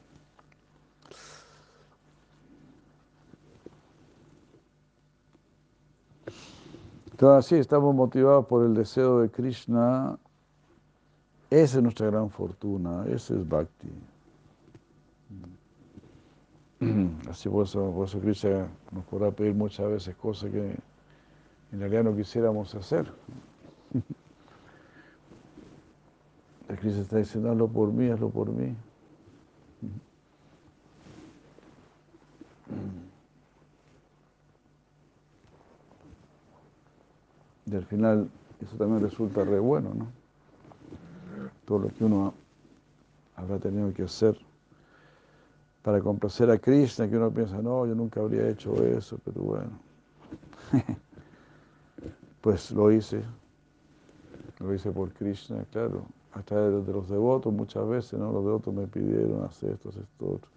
Entonces, sí, estamos motivados por el deseo de Krishna. Esa es nuestra gran fortuna, ese es Bhakti. Así por eso, Krishna nos podrá pedir muchas veces cosas que en realidad no quisiéramos hacer. Krishna está diciendo, hazlo por mí, hazlo por mí. Y al final eso también resulta re bueno, ¿no? Todo lo que uno habrá tenido que hacer para complacer a Krishna, que uno piensa, no, yo nunca habría hecho eso, pero bueno. pues lo hice, lo hice por Krishna, claro, hasta de, los devotos muchas veces, ¿no? Los devotos me pidieron hacer esto, hacer esto, otro.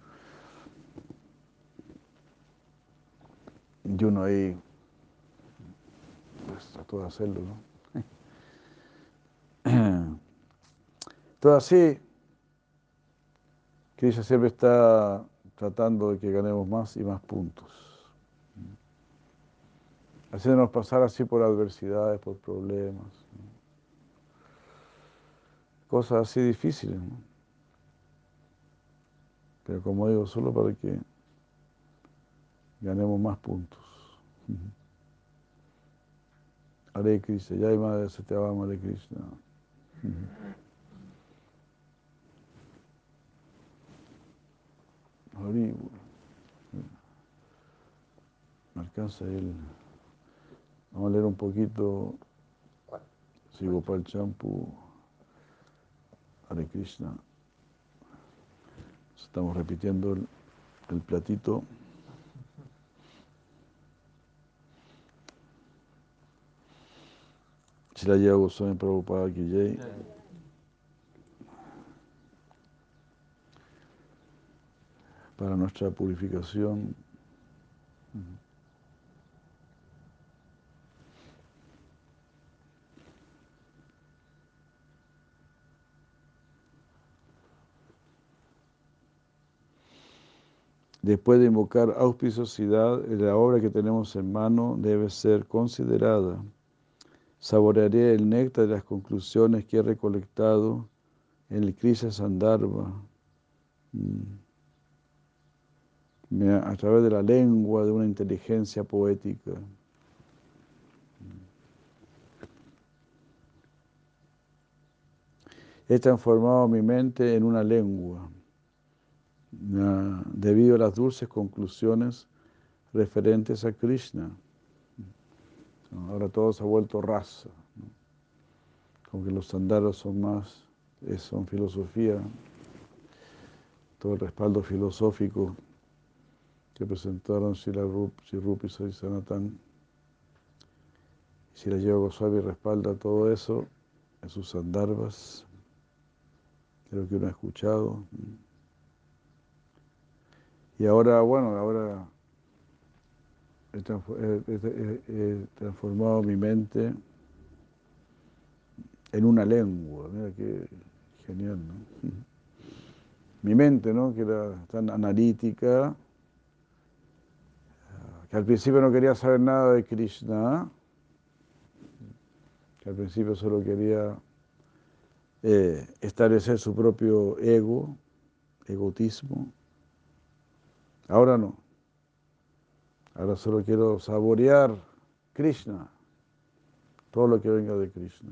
Y uno ahí pues trató de hacerlo, ¿no? Todo así, Krishna siempre está tratando de que ganemos más y más puntos. Haciéndonos pasar así por adversidades, por problemas. Cosas así difíciles. ¿no? Pero como digo, solo para que ganemos más puntos. Hare Krishna, ya hay madre va Hare Krishna. Me alcanza el. Vamos a leer un poquito. Sigo para el champú. Hare Krishna. Estamos repitiendo el, el platito. Shila Goswami Prabhupada Kijay. Para nuestra purificación. Después de invocar auspiciosidad, la obra que tenemos en mano debe ser considerada Saborearé el néctar de las conclusiones que he recolectado en el Krishna Sandarbha, mm, a través de la lengua de una inteligencia poética. He transformado mi mente en una lengua debido a las dulces conclusiones referentes a Krishna. Ahora todo se ha vuelto raza. Como que los sandaros son más, son filosofía, todo el respaldo filosófico que presentaron Sila Rup, Rupi y Sanatan. Si la Yoga Goswami respalda todo eso en sus sandarbas, creo que uno ha escuchado. Y ahora, bueno, ahora he, transformado mi mente en una lengua. Mira qué genial, ¿no? Mi mente, ¿no? Que era tan analítica, que al principio no quería saber nada de Krishna, que al principio solo quería eh, establecer su propio ego, egotismo. Ahora no. Ahora solo quiero saborear Krishna, todo lo que venga de Krishna.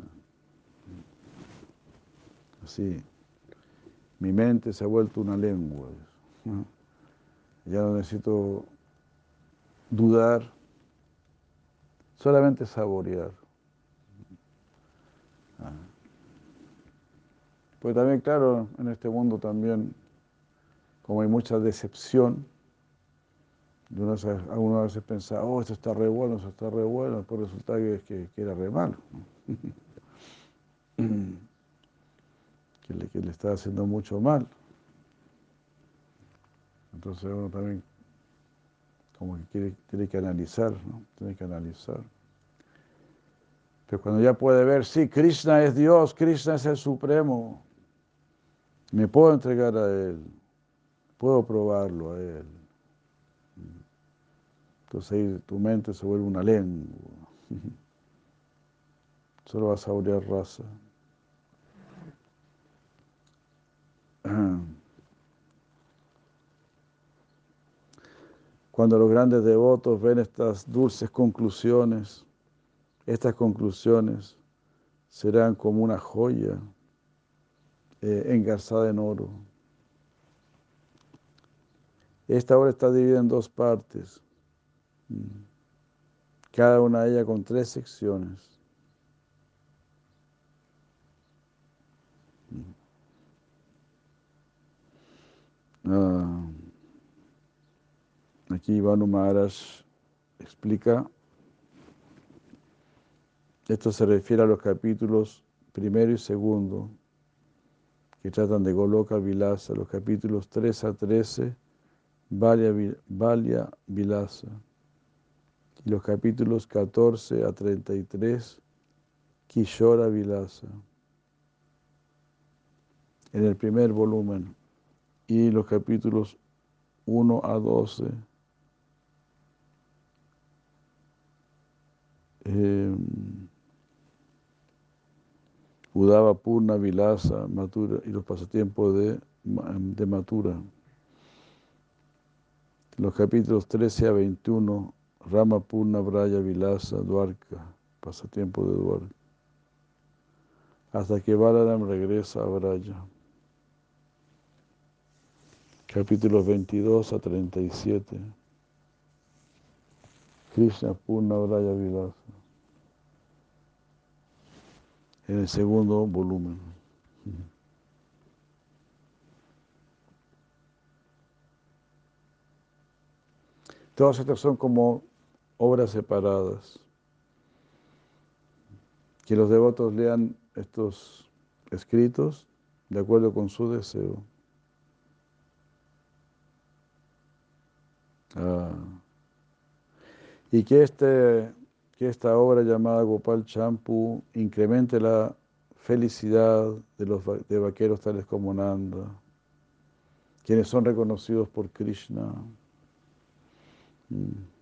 Así, mi mente se ha vuelto una lengua. Ya no necesito dudar, solamente saborear. Pues también, claro, en este mundo también, como hay mucha decepción, uno se- algunas veces piensa, oh, esto está re bueno, esto está re bueno, después resulta que, que, que era re malo. que, le, que le está haciendo mucho mal. Entonces uno también como que quiere, tiene que analizar, ¿no? Tiene que analizar. Pero cuando ya puede ver, sí, Krishna es Dios, Krishna es el Supremo, me puedo entregar a Él, puedo probarlo a Él. Entonces ahí tu mente se vuelve una lengua. Solo vas a saborear raza. Cuando los grandes devotos ven estas dulces conclusiones, estas conclusiones serán como una joya eh, engarzada en oro. Esta obra está dividida en dos partes, cada una de ellas con tres secciones. Ah, aquí Vanu Maharaj explica, esto se refiere a los capítulos primero y segundo, que tratan de Goloka Vilasa, los capítulos 3 a 13, Valia, Valia Vilasa, y los capítulos 14 a 33, Kishora Vilasa, en el primer volumen, y los capítulos 1 a 12, eh, Udava Purna Vilasa, Matura, y los pasatiempos de, de Matura. Los capítulos 13 a 21, Rama Purna Braya Vilasa, Dwarka, pasatiempo de Dwarka. Hasta que Balaram regresa a Braya. Capítulos 22 a 37. Krishna Purna Braya Vilasa. En el segundo volumen. Todas estas son como obras separadas. Que los devotos lean estos escritos de acuerdo con su deseo. Ah. Y que, este, que esta obra llamada Gopal Champu incremente la felicidad de los de vaqueros tales como Nanda, quienes son reconocidos por Krishna. Mm.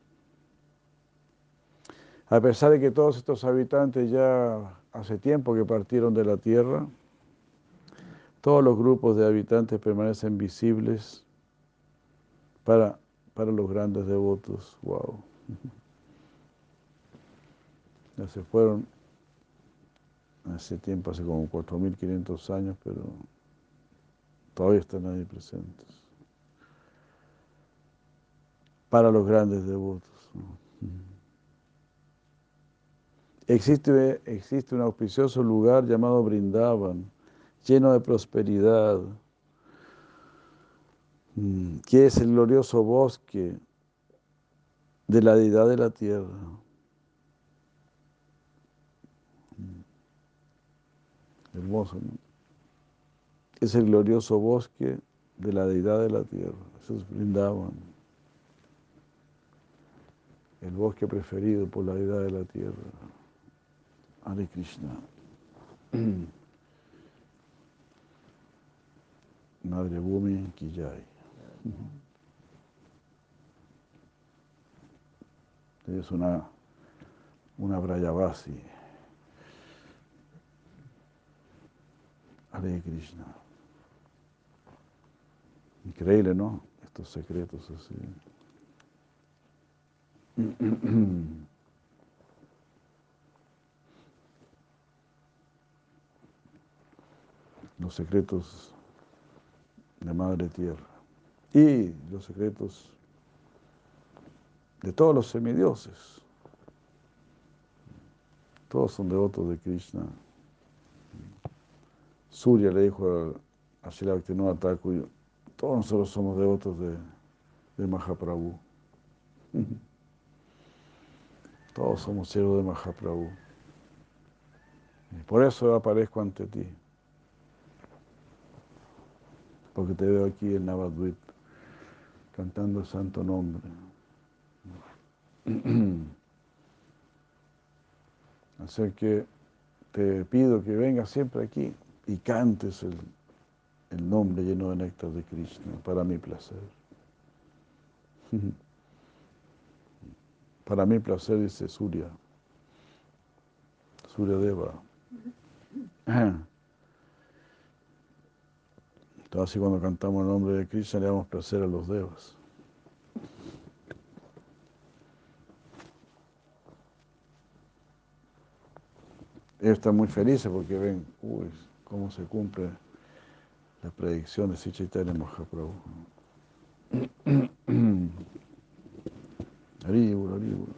A pesar de que todos estos habitantes ya hace tiempo que partieron de la tierra, todos los grupos de habitantes permanecen visibles para, para los grandes devotos. Wow. Ya se fueron hace tiempo, hace como 4.500 años, pero todavía están ahí presentes. Para los grandes devotos. Existe, existe un auspicioso lugar llamado Brindavan, lleno de prosperidad, mm, que es el glorioso bosque de la deidad de la tierra. Mm. Hermoso, ¿no? Es el glorioso bosque de la deidad de la tierra. Eso es Brindavan. El bosque preferido por la deidad de la tierra. Hare Krishna. Madre Bhumi Kijai. Es una, una Brayavasi. Hare Krishna. Increíble, ¿no? Estos secretos así. Los secretos de Madre Tierra. y los secretos de todos los semidioses. Todos son devotos de Krishna. Surya le dijo a, a Thakur, todos nosotros somos devotos de, de Mahaprabhu. Todos somos siervos de Mahaprabhu. Por eso aparezco ante ti. Porque te veo aquí en Navadvip, cantando el santo nombre. Así que te pido que vengas siempre aquí y cantes el, el nombre lleno de néctar de Krishna para mi placer. Para mi placer, dice Surya. Surya Deva. Así cuando cantamos el nombre de Krishna, le damos placer a los devas. Ellos están muy felices porque ven, uy, cómo se cumple la predicción de Sichaitanya Mahaprabhu. Haribur, Haribur.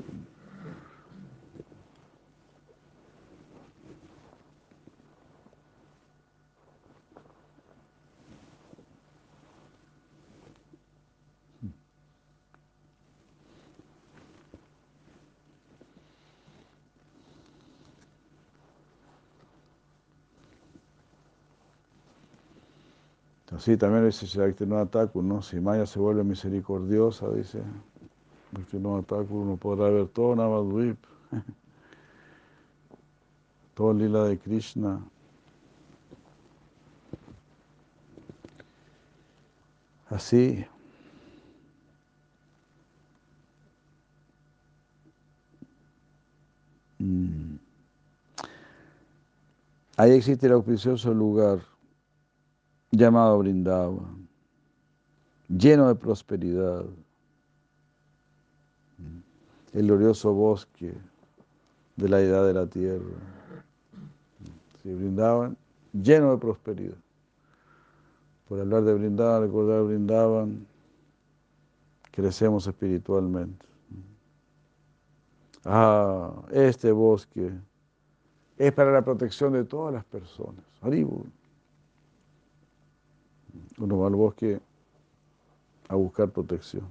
Así también dice Shaktinova Thakur, ¿no? Si Maya se vuelve misericordiosa, dice Shaktinova Thakur, uno podrá ver todo Navadvip, todo lila de Krishna. Así. Mm. Ahí existe el auspicioso lugar llamado Brindavan, lleno de prosperidad, el glorioso bosque de la edad de la tierra. Sí, Brindavan, lleno de prosperidad. Por hablar de Brindavan, recordar Brindavan, crecemos espiritualmente. Ah, este bosque es para la protección de todas las personas. Uno va al bosque a buscar protección.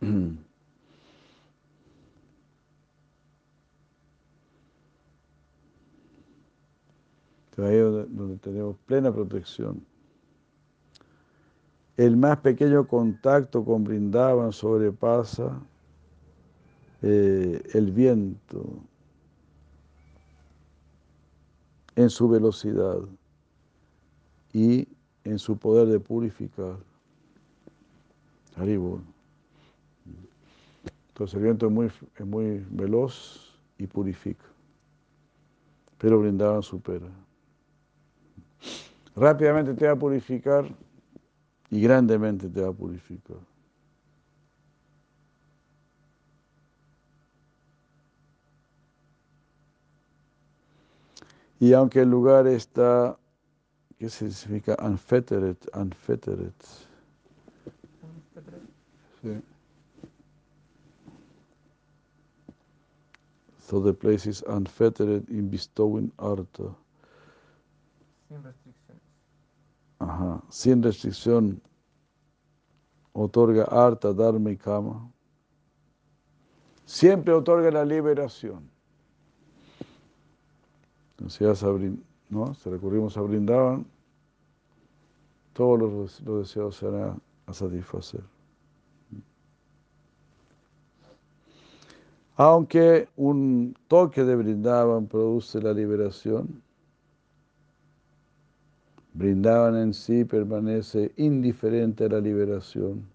Ahí donde, donde tenemos plena protección. El más pequeño contacto con Brindavan sobrepasa eh, el viento en su velocidad y en su poder de purificar. Haribol. Entonces el viento es muy, es muy veloz y purifica. Pero Brindavan supera. Rápidamente te va a purificar y grandemente te va a purificar. Y aunque el lugar está, ¿qué significa? Unfettered, unfettered. Sí. So the place is unfettered in bestowing artha. Sin restricciones. Ajá. Sin restricción, otorga arta, dharma y kama. Siempre otorga la liberación. Entonces, ya ¿no? si recurrimos a Brindavan, todos los, los deseos se van a, satisfacer. Aunque un toque de Brindavan produce la liberación, Brindavan en sí permanece indiferente a la liberación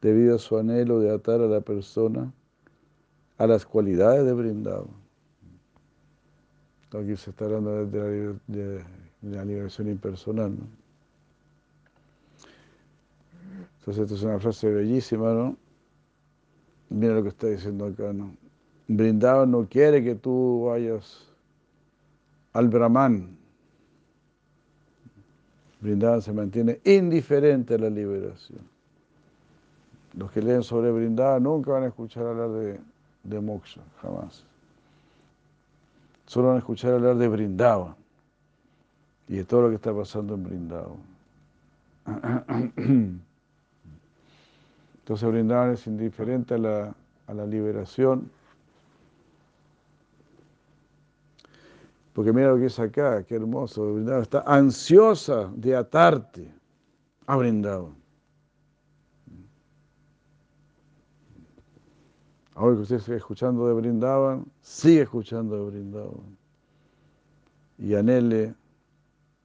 debido a su anhelo de atar a la persona a las cualidades de Brindavan. Aquí se está hablando de la, liberación impersonal. ¿no? Entonces, esta es una frase bellísima, ¿no? Mira lo que está diciendo acá, ¿no? Brindavan no quiere que tú vayas al Brahman. Brindavan se mantiene indiferente a la liberación. Los que leen sobre Brindavan nunca van a escuchar hablar de, de moksha, jamás. Solo van a escuchar hablar de Brindavan y de todo lo que está pasando en Brindavan. Entonces Brindavan es indiferente a la, a la liberación. Porque mira lo que es acá, qué hermoso. Brindavan está ansiosa de atarte a Brindavan. Ahora que usted sigue escuchando de Brindavan, sigue escuchando de Brindavan. Y anhele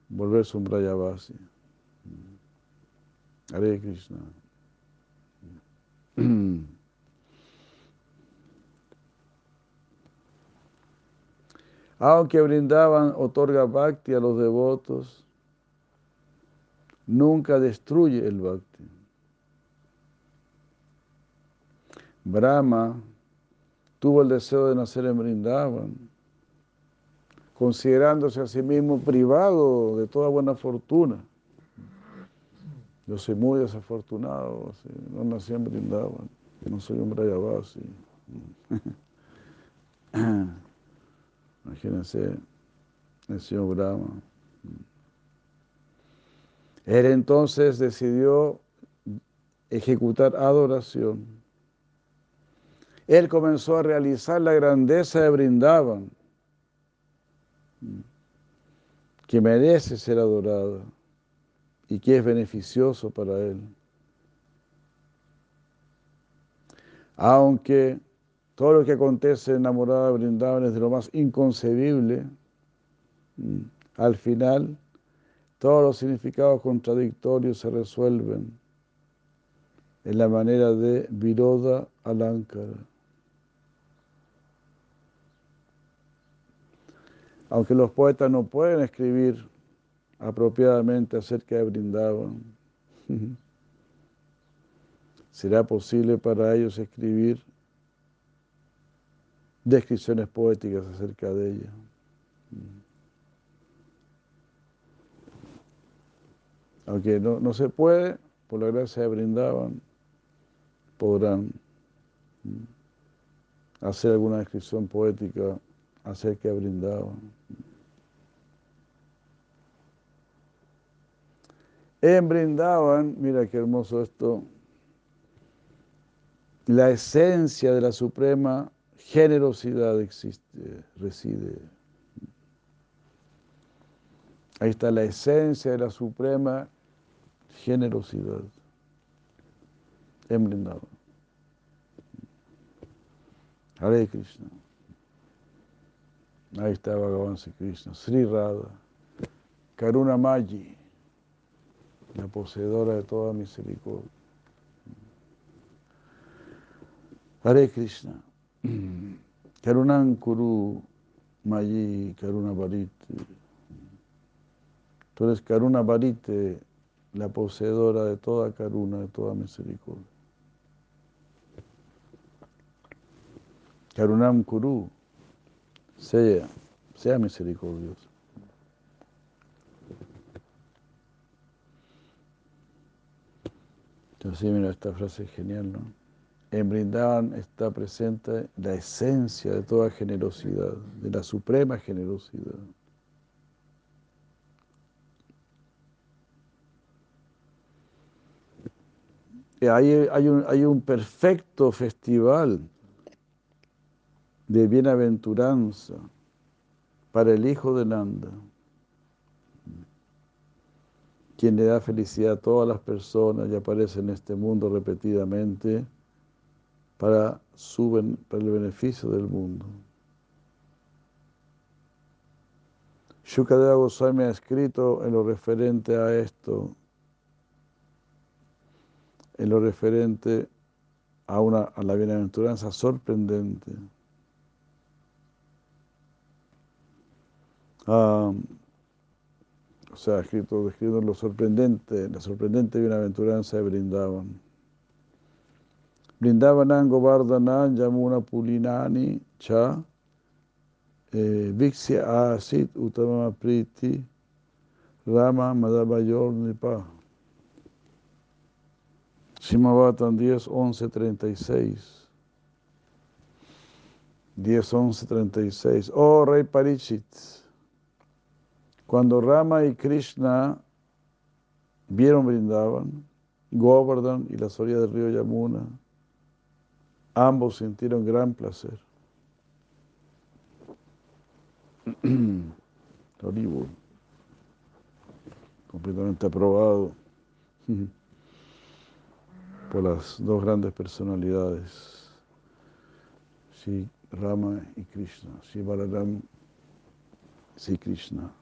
volverse un Brayavasi. Hare Krishna. Aunque brindaban otorga bhakti a los devotos, nunca destruye el bhakti. Brahma tuvo el deseo de nacer en Brindavan, considerándose a sí mismo privado de toda buena fortuna. Yo soy muy desafortunado, no nací en Brindavan, no soy un Brayavasi. Imagínense el señor Brahma. Él entonces decidió ejecutar adoración. Él comenzó a realizar la grandeza de Brindavan, que merece ser adorada y que es beneficioso para él. Aunque todo lo que acontece enamorada de Brindavan es de lo más inconcebible, al final todos los significados contradictorios se resuelven en la manera de Viroda Alankara. Aunque los poetas no pueden escribir apropiadamente acerca de Brindavan, será posible para ellos escribir descripciones poéticas acerca de ella. Aunque no, no se puede, por la gracia de Brindavan, podrán hacer alguna descripción poética acerca de Brindavan. En Brindavan, mira qué hermoso esto, la esencia de la suprema generosidad existe, reside. Ahí está la esencia de la suprema generosidad en Brindavan. Hare Krishna. Ahí está Bhagavan Krishna, Sri Radha, Karuna Maji, la poseedora de toda misericordia. Hare Krishna. Karunan Kuru Mayi Karuna Varite. Tú eres Karuna Varite, la poseedora de toda Karuna, de toda misericordia. Karunam Kuru, sea, sea misericordioso. Entonces, mira, esta frase es genial, ¿no? En Brindavan está presente la esencia de toda generosidad, de la suprema generosidad. Hay un perfecto festival de bienaventuranza para el hijo de Nanda, quien le da felicidad a todas las personas y aparece en este mundo repetidamente para, su, para el beneficio del mundo. Shukadeva Goswami ha escrito en lo referente a esto, en lo referente a, una, a la bienaventuranza sorprendente. Ah, o sea, escrito, lo sorprendente, la sorprendente bienaventuranza de Brindavan. Brindavanam Govardhanan Yamuna Pulinani Cha eh, Viksya Asit Utama Priti Rama Madhavayor Nipa. Shimabatan 10, 11, 36. 10, 11, 36. Oh Rey Parichit, cuando Rama y Krishna vieron Brindavan, Govardhan y las orillas del río Yamuna, ambos sintieron gran placer. Horrible. Completamente aprobado por las dos grandes personalidades, Sri Rama y Krishna, Sri Balaram, Sri Krishna.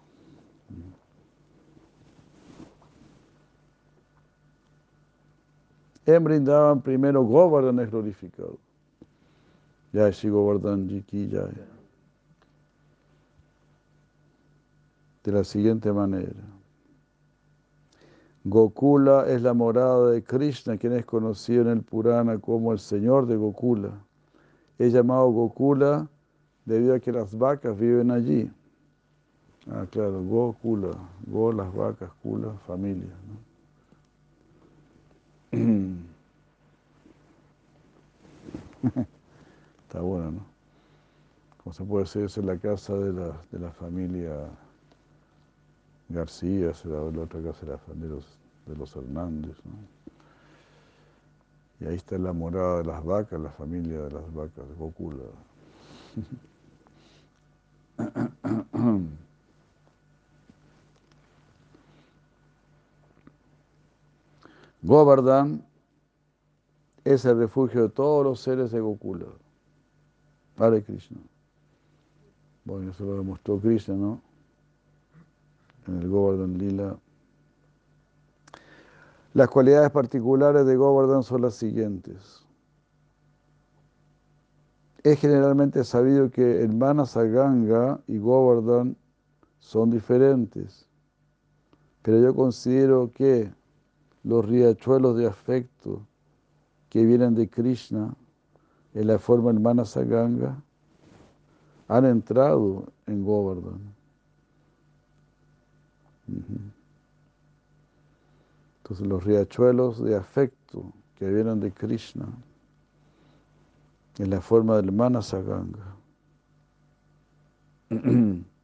En Brindavan primero Govardhan es glorificado. Ya Sri Govardhan Ji ki jai. De la siguiente manera. Gokula es la morada de Krishna, quien es conocido en el Purana como el Señor de Gokula. Es llamado Gokula debido a que las vacas viven allí. Ah, claro, Gokula, Go, las vacas, Kula, familia. ¿no? Está bueno, ¿no? Como se puede decir, es la casa de la, de la familia García, será la otra casa de, la, de, los, de los Hernández, ¿no? Y ahí está la morada de las vacas, la familia de las vacas, Gokula. Govardhan es el refugio de todos los seres de Gokula. Hare Krishna. Bueno, eso lo demostró Krishna, ¿no? En el Govardhan Lila. Las cualidades particulares de Govardhan son las siguientes. Es generalmente sabido que el Manasaganga y Govardhan son diferentes, pero yo considero que los riachuelos de afecto que vienen de Krishna en la forma del Manasaganga han entrado en Govardhan. Entonces los riachuelos de afecto que vienen de Krishna en la forma del Manasaganga.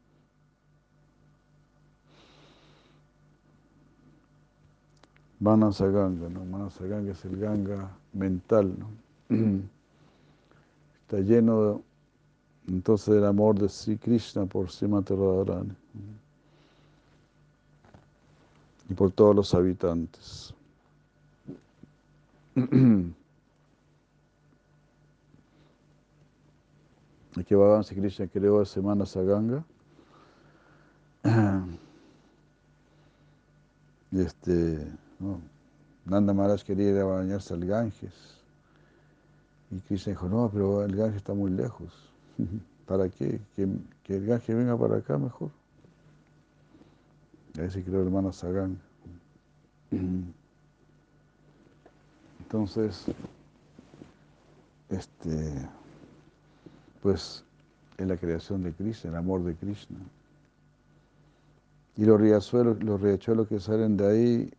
Manasaganga, ¿no? Manasaganga es el ganga mental, ¿no? Está lleno entonces del amor de Sri Krishna por Srimati Radharani y por todos los habitantes. Y que Bhagavan Sri Krishna creó ese Manasaganga. Y este, no, Nanda Maharaj quería ir a bañarse al Ganges. Y Krishna dijo, no, pero el Ganges está muy lejos. ¿Para qué? Que, el Ganges venga para acá mejor. Ahí se creó el hermano Sagán. Entonces, este, pues es la creación de Krishna, el amor de Krishna. Y los riachuelos, los riachuelos que salen de ahí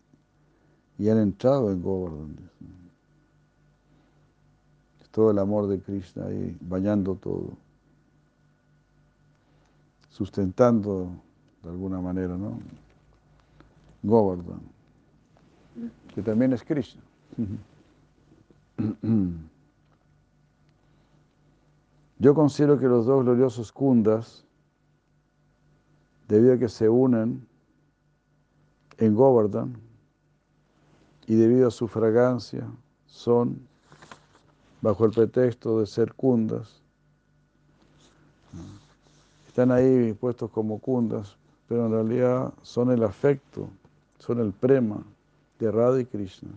y han entrado en Govardhan. Todo el amor de Krishna ahí, bañando todo, sustentando de alguna manera, ¿no? Govardhan, que también es Krishna. Yo considero que los dos gloriosos kundas, debido a que se unen en Govardhan y debido a su fragancia, son, bajo el pretexto de ser kundas, están ahí puestos como kundas, pero en realidad son el afecto, son el prema de Radha y Krishna.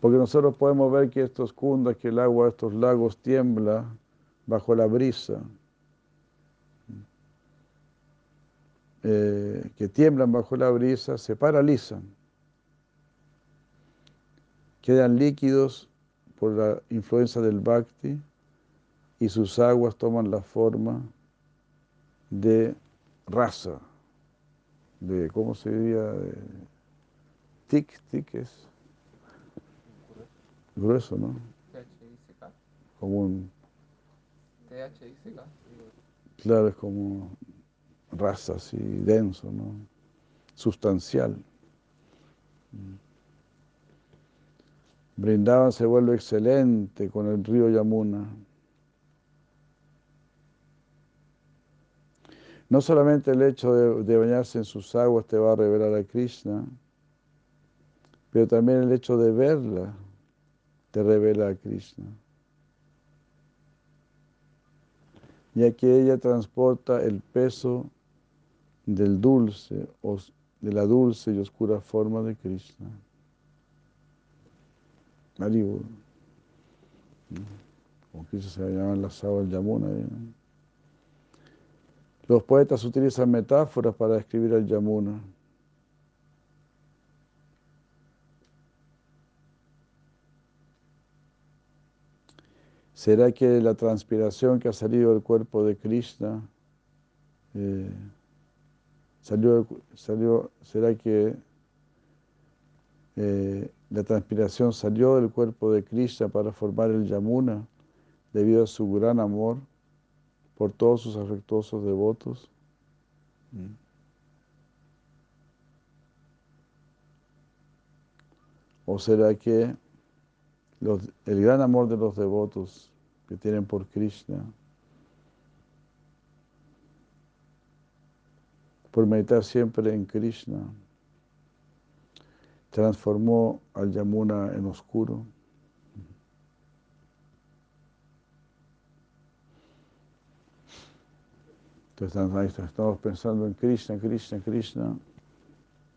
Porque nosotros podemos ver que estos kundas, que el agua de estos lagos tiembla bajo la brisa, eh, que tiemblan bajo la brisa, se paralizan, quedan líquidos por la influencia del bhakti y sus aguas toman la forma de raza, de, ¿cómo se diría? De, tic, tic es grueso, ¿no? Como un, THICK. claro, es como raza así, denso, ¿no? Sustancial. Brindaban se vuelve excelente con el río Yamuna. No solamente el hecho de, de, bañarse en sus aguas te va a revelar a Krishna, pero también el hecho de verla te revela a Krishna. Ya que ella transporta el peso del dulce, de la dulce y oscura forma de Krishna. Maribu. Como Krishna se llaman las aguas del Yamuna. ¿eh? Los poetas utilizan metáforas para describir al Yamuna. ¿Será que la transpiración que ha salido del cuerpo de Krishna eh, salió, salió, será que eh, la transpiración salió del cuerpo de Krishna para formar el Yamuna debido a su gran amor por todos sus afectuosos devotos? ¿O será que los, el gran amor de los devotos que tienen por Krishna, por meditar siempre en Krishna, transformó al Yamuna en oscuro. Entonces estamos pensando en Krishna, Krishna, Krishna,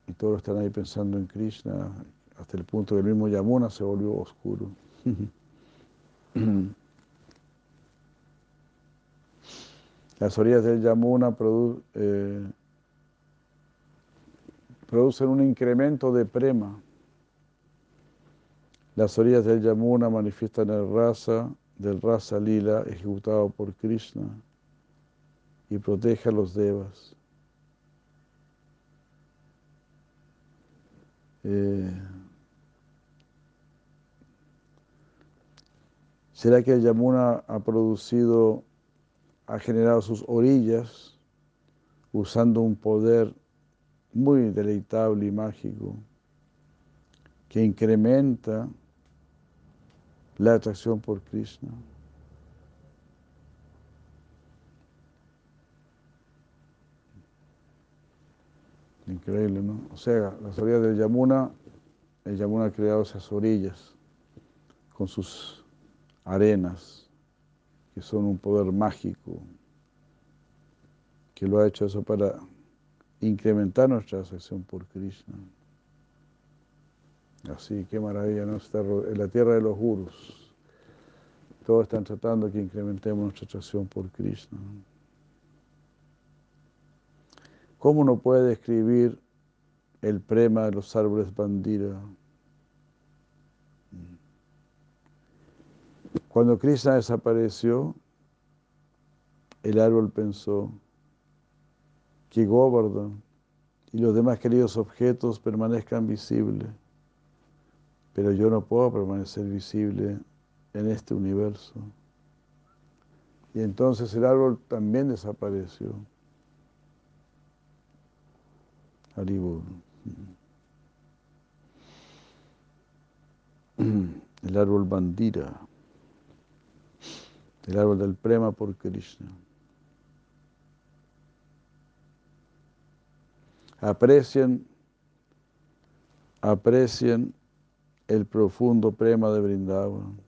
y todos están ahí pensando en Krishna, hasta el punto que el mismo Yamuna se volvió oscuro. Las orillas del Yamuna eh, producen un incremento de prema. Las orillas del Yamuna manifiestan el rasa del rasa lila ejecutado por Krishna y protege a los devas. Eh, ¿Será que el Yamuna ha producido ha generado sus orillas usando un poder muy deleitable y mágico que incrementa la atracción por Krishna. Increíble, ¿no? O sea, las orillas del Yamuna, el Yamuna ha creado esas orillas con sus arenas que son un poder mágico, que lo ha hecho eso para incrementar nuestra atracción por Krishna. Así, qué maravilla, ¿no? Estar en la tierra de los gurus. Todos están tratando que incrementemos nuestra atracción por Krishna. ¿Cómo uno puede describir el prema de los árboles bandira? Cuando Krishna desapareció, el árbol pensó que Govardhan y los demás queridos objetos permanezcan visibles, pero yo no puedo permanecer visible en este universo. Y entonces el árbol también desapareció. Haribur. El árbol bandira el árbol del prema por Krishna. Aprecien, aprecien el profundo prema de Brindavan.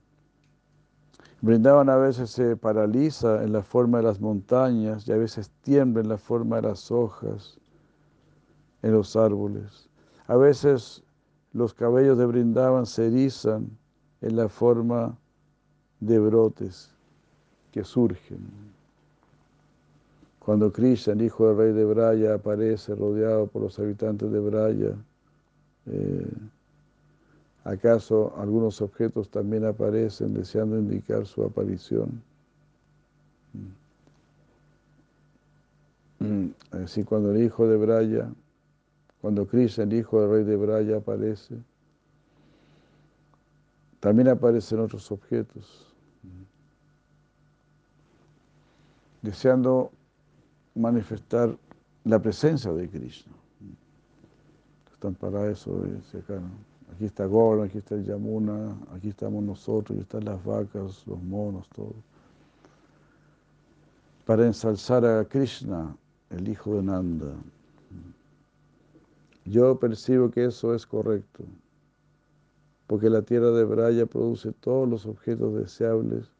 Brindavan a veces se paraliza en la forma de las montañas y a veces tiembla en la forma de las hojas en los árboles. A veces los cabellos de Brindavan se erizan en la forma de brotes que surgen. Cuando Krishna, el hijo del rey de Braya, aparece rodeado por los habitantes de Braya, eh, ¿acaso algunos objetos también aparecen deseando indicar su aparición? Así cuando el hijo de Braya, cuando Krishna, el hijo del rey de Braya, aparece, también aparecen otros objetos, deseando manifestar la presencia de Krishna. Están para eso, acá, Aquí está Gorma, aquí está el Yamuna, aquí estamos nosotros, aquí están las vacas, los monos, todo. Para ensalzar a Krishna, el hijo de Nanda. Yo percibo que eso es correcto, porque la tierra de Braya produce todos los objetos deseables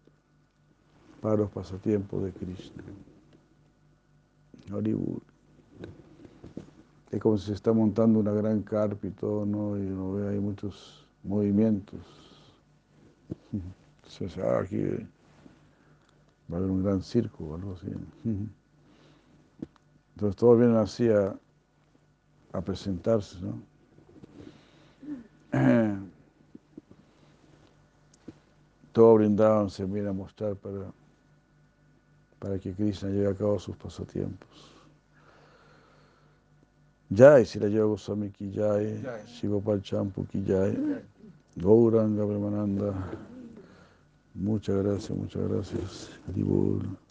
para los pasatiempos de Krishna. Hollywood. Es como si se está montando una gran carpa y todo, ¿no? Y uno ve ahí muchos movimientos. Entonces, ah, aquí va a haber un gran circo o algo así. Entonces todos vienen así a, presentarse, ¿no? Todo brindaban se viene a mostrar para, para que Krishna lleve a cabo sus pasatiempos. Jai, si la lleva Goswami ki jai, Shigopal Champu ki jai, Gauranga Premananda. Muchas gracias, muchas gracias. Haribol.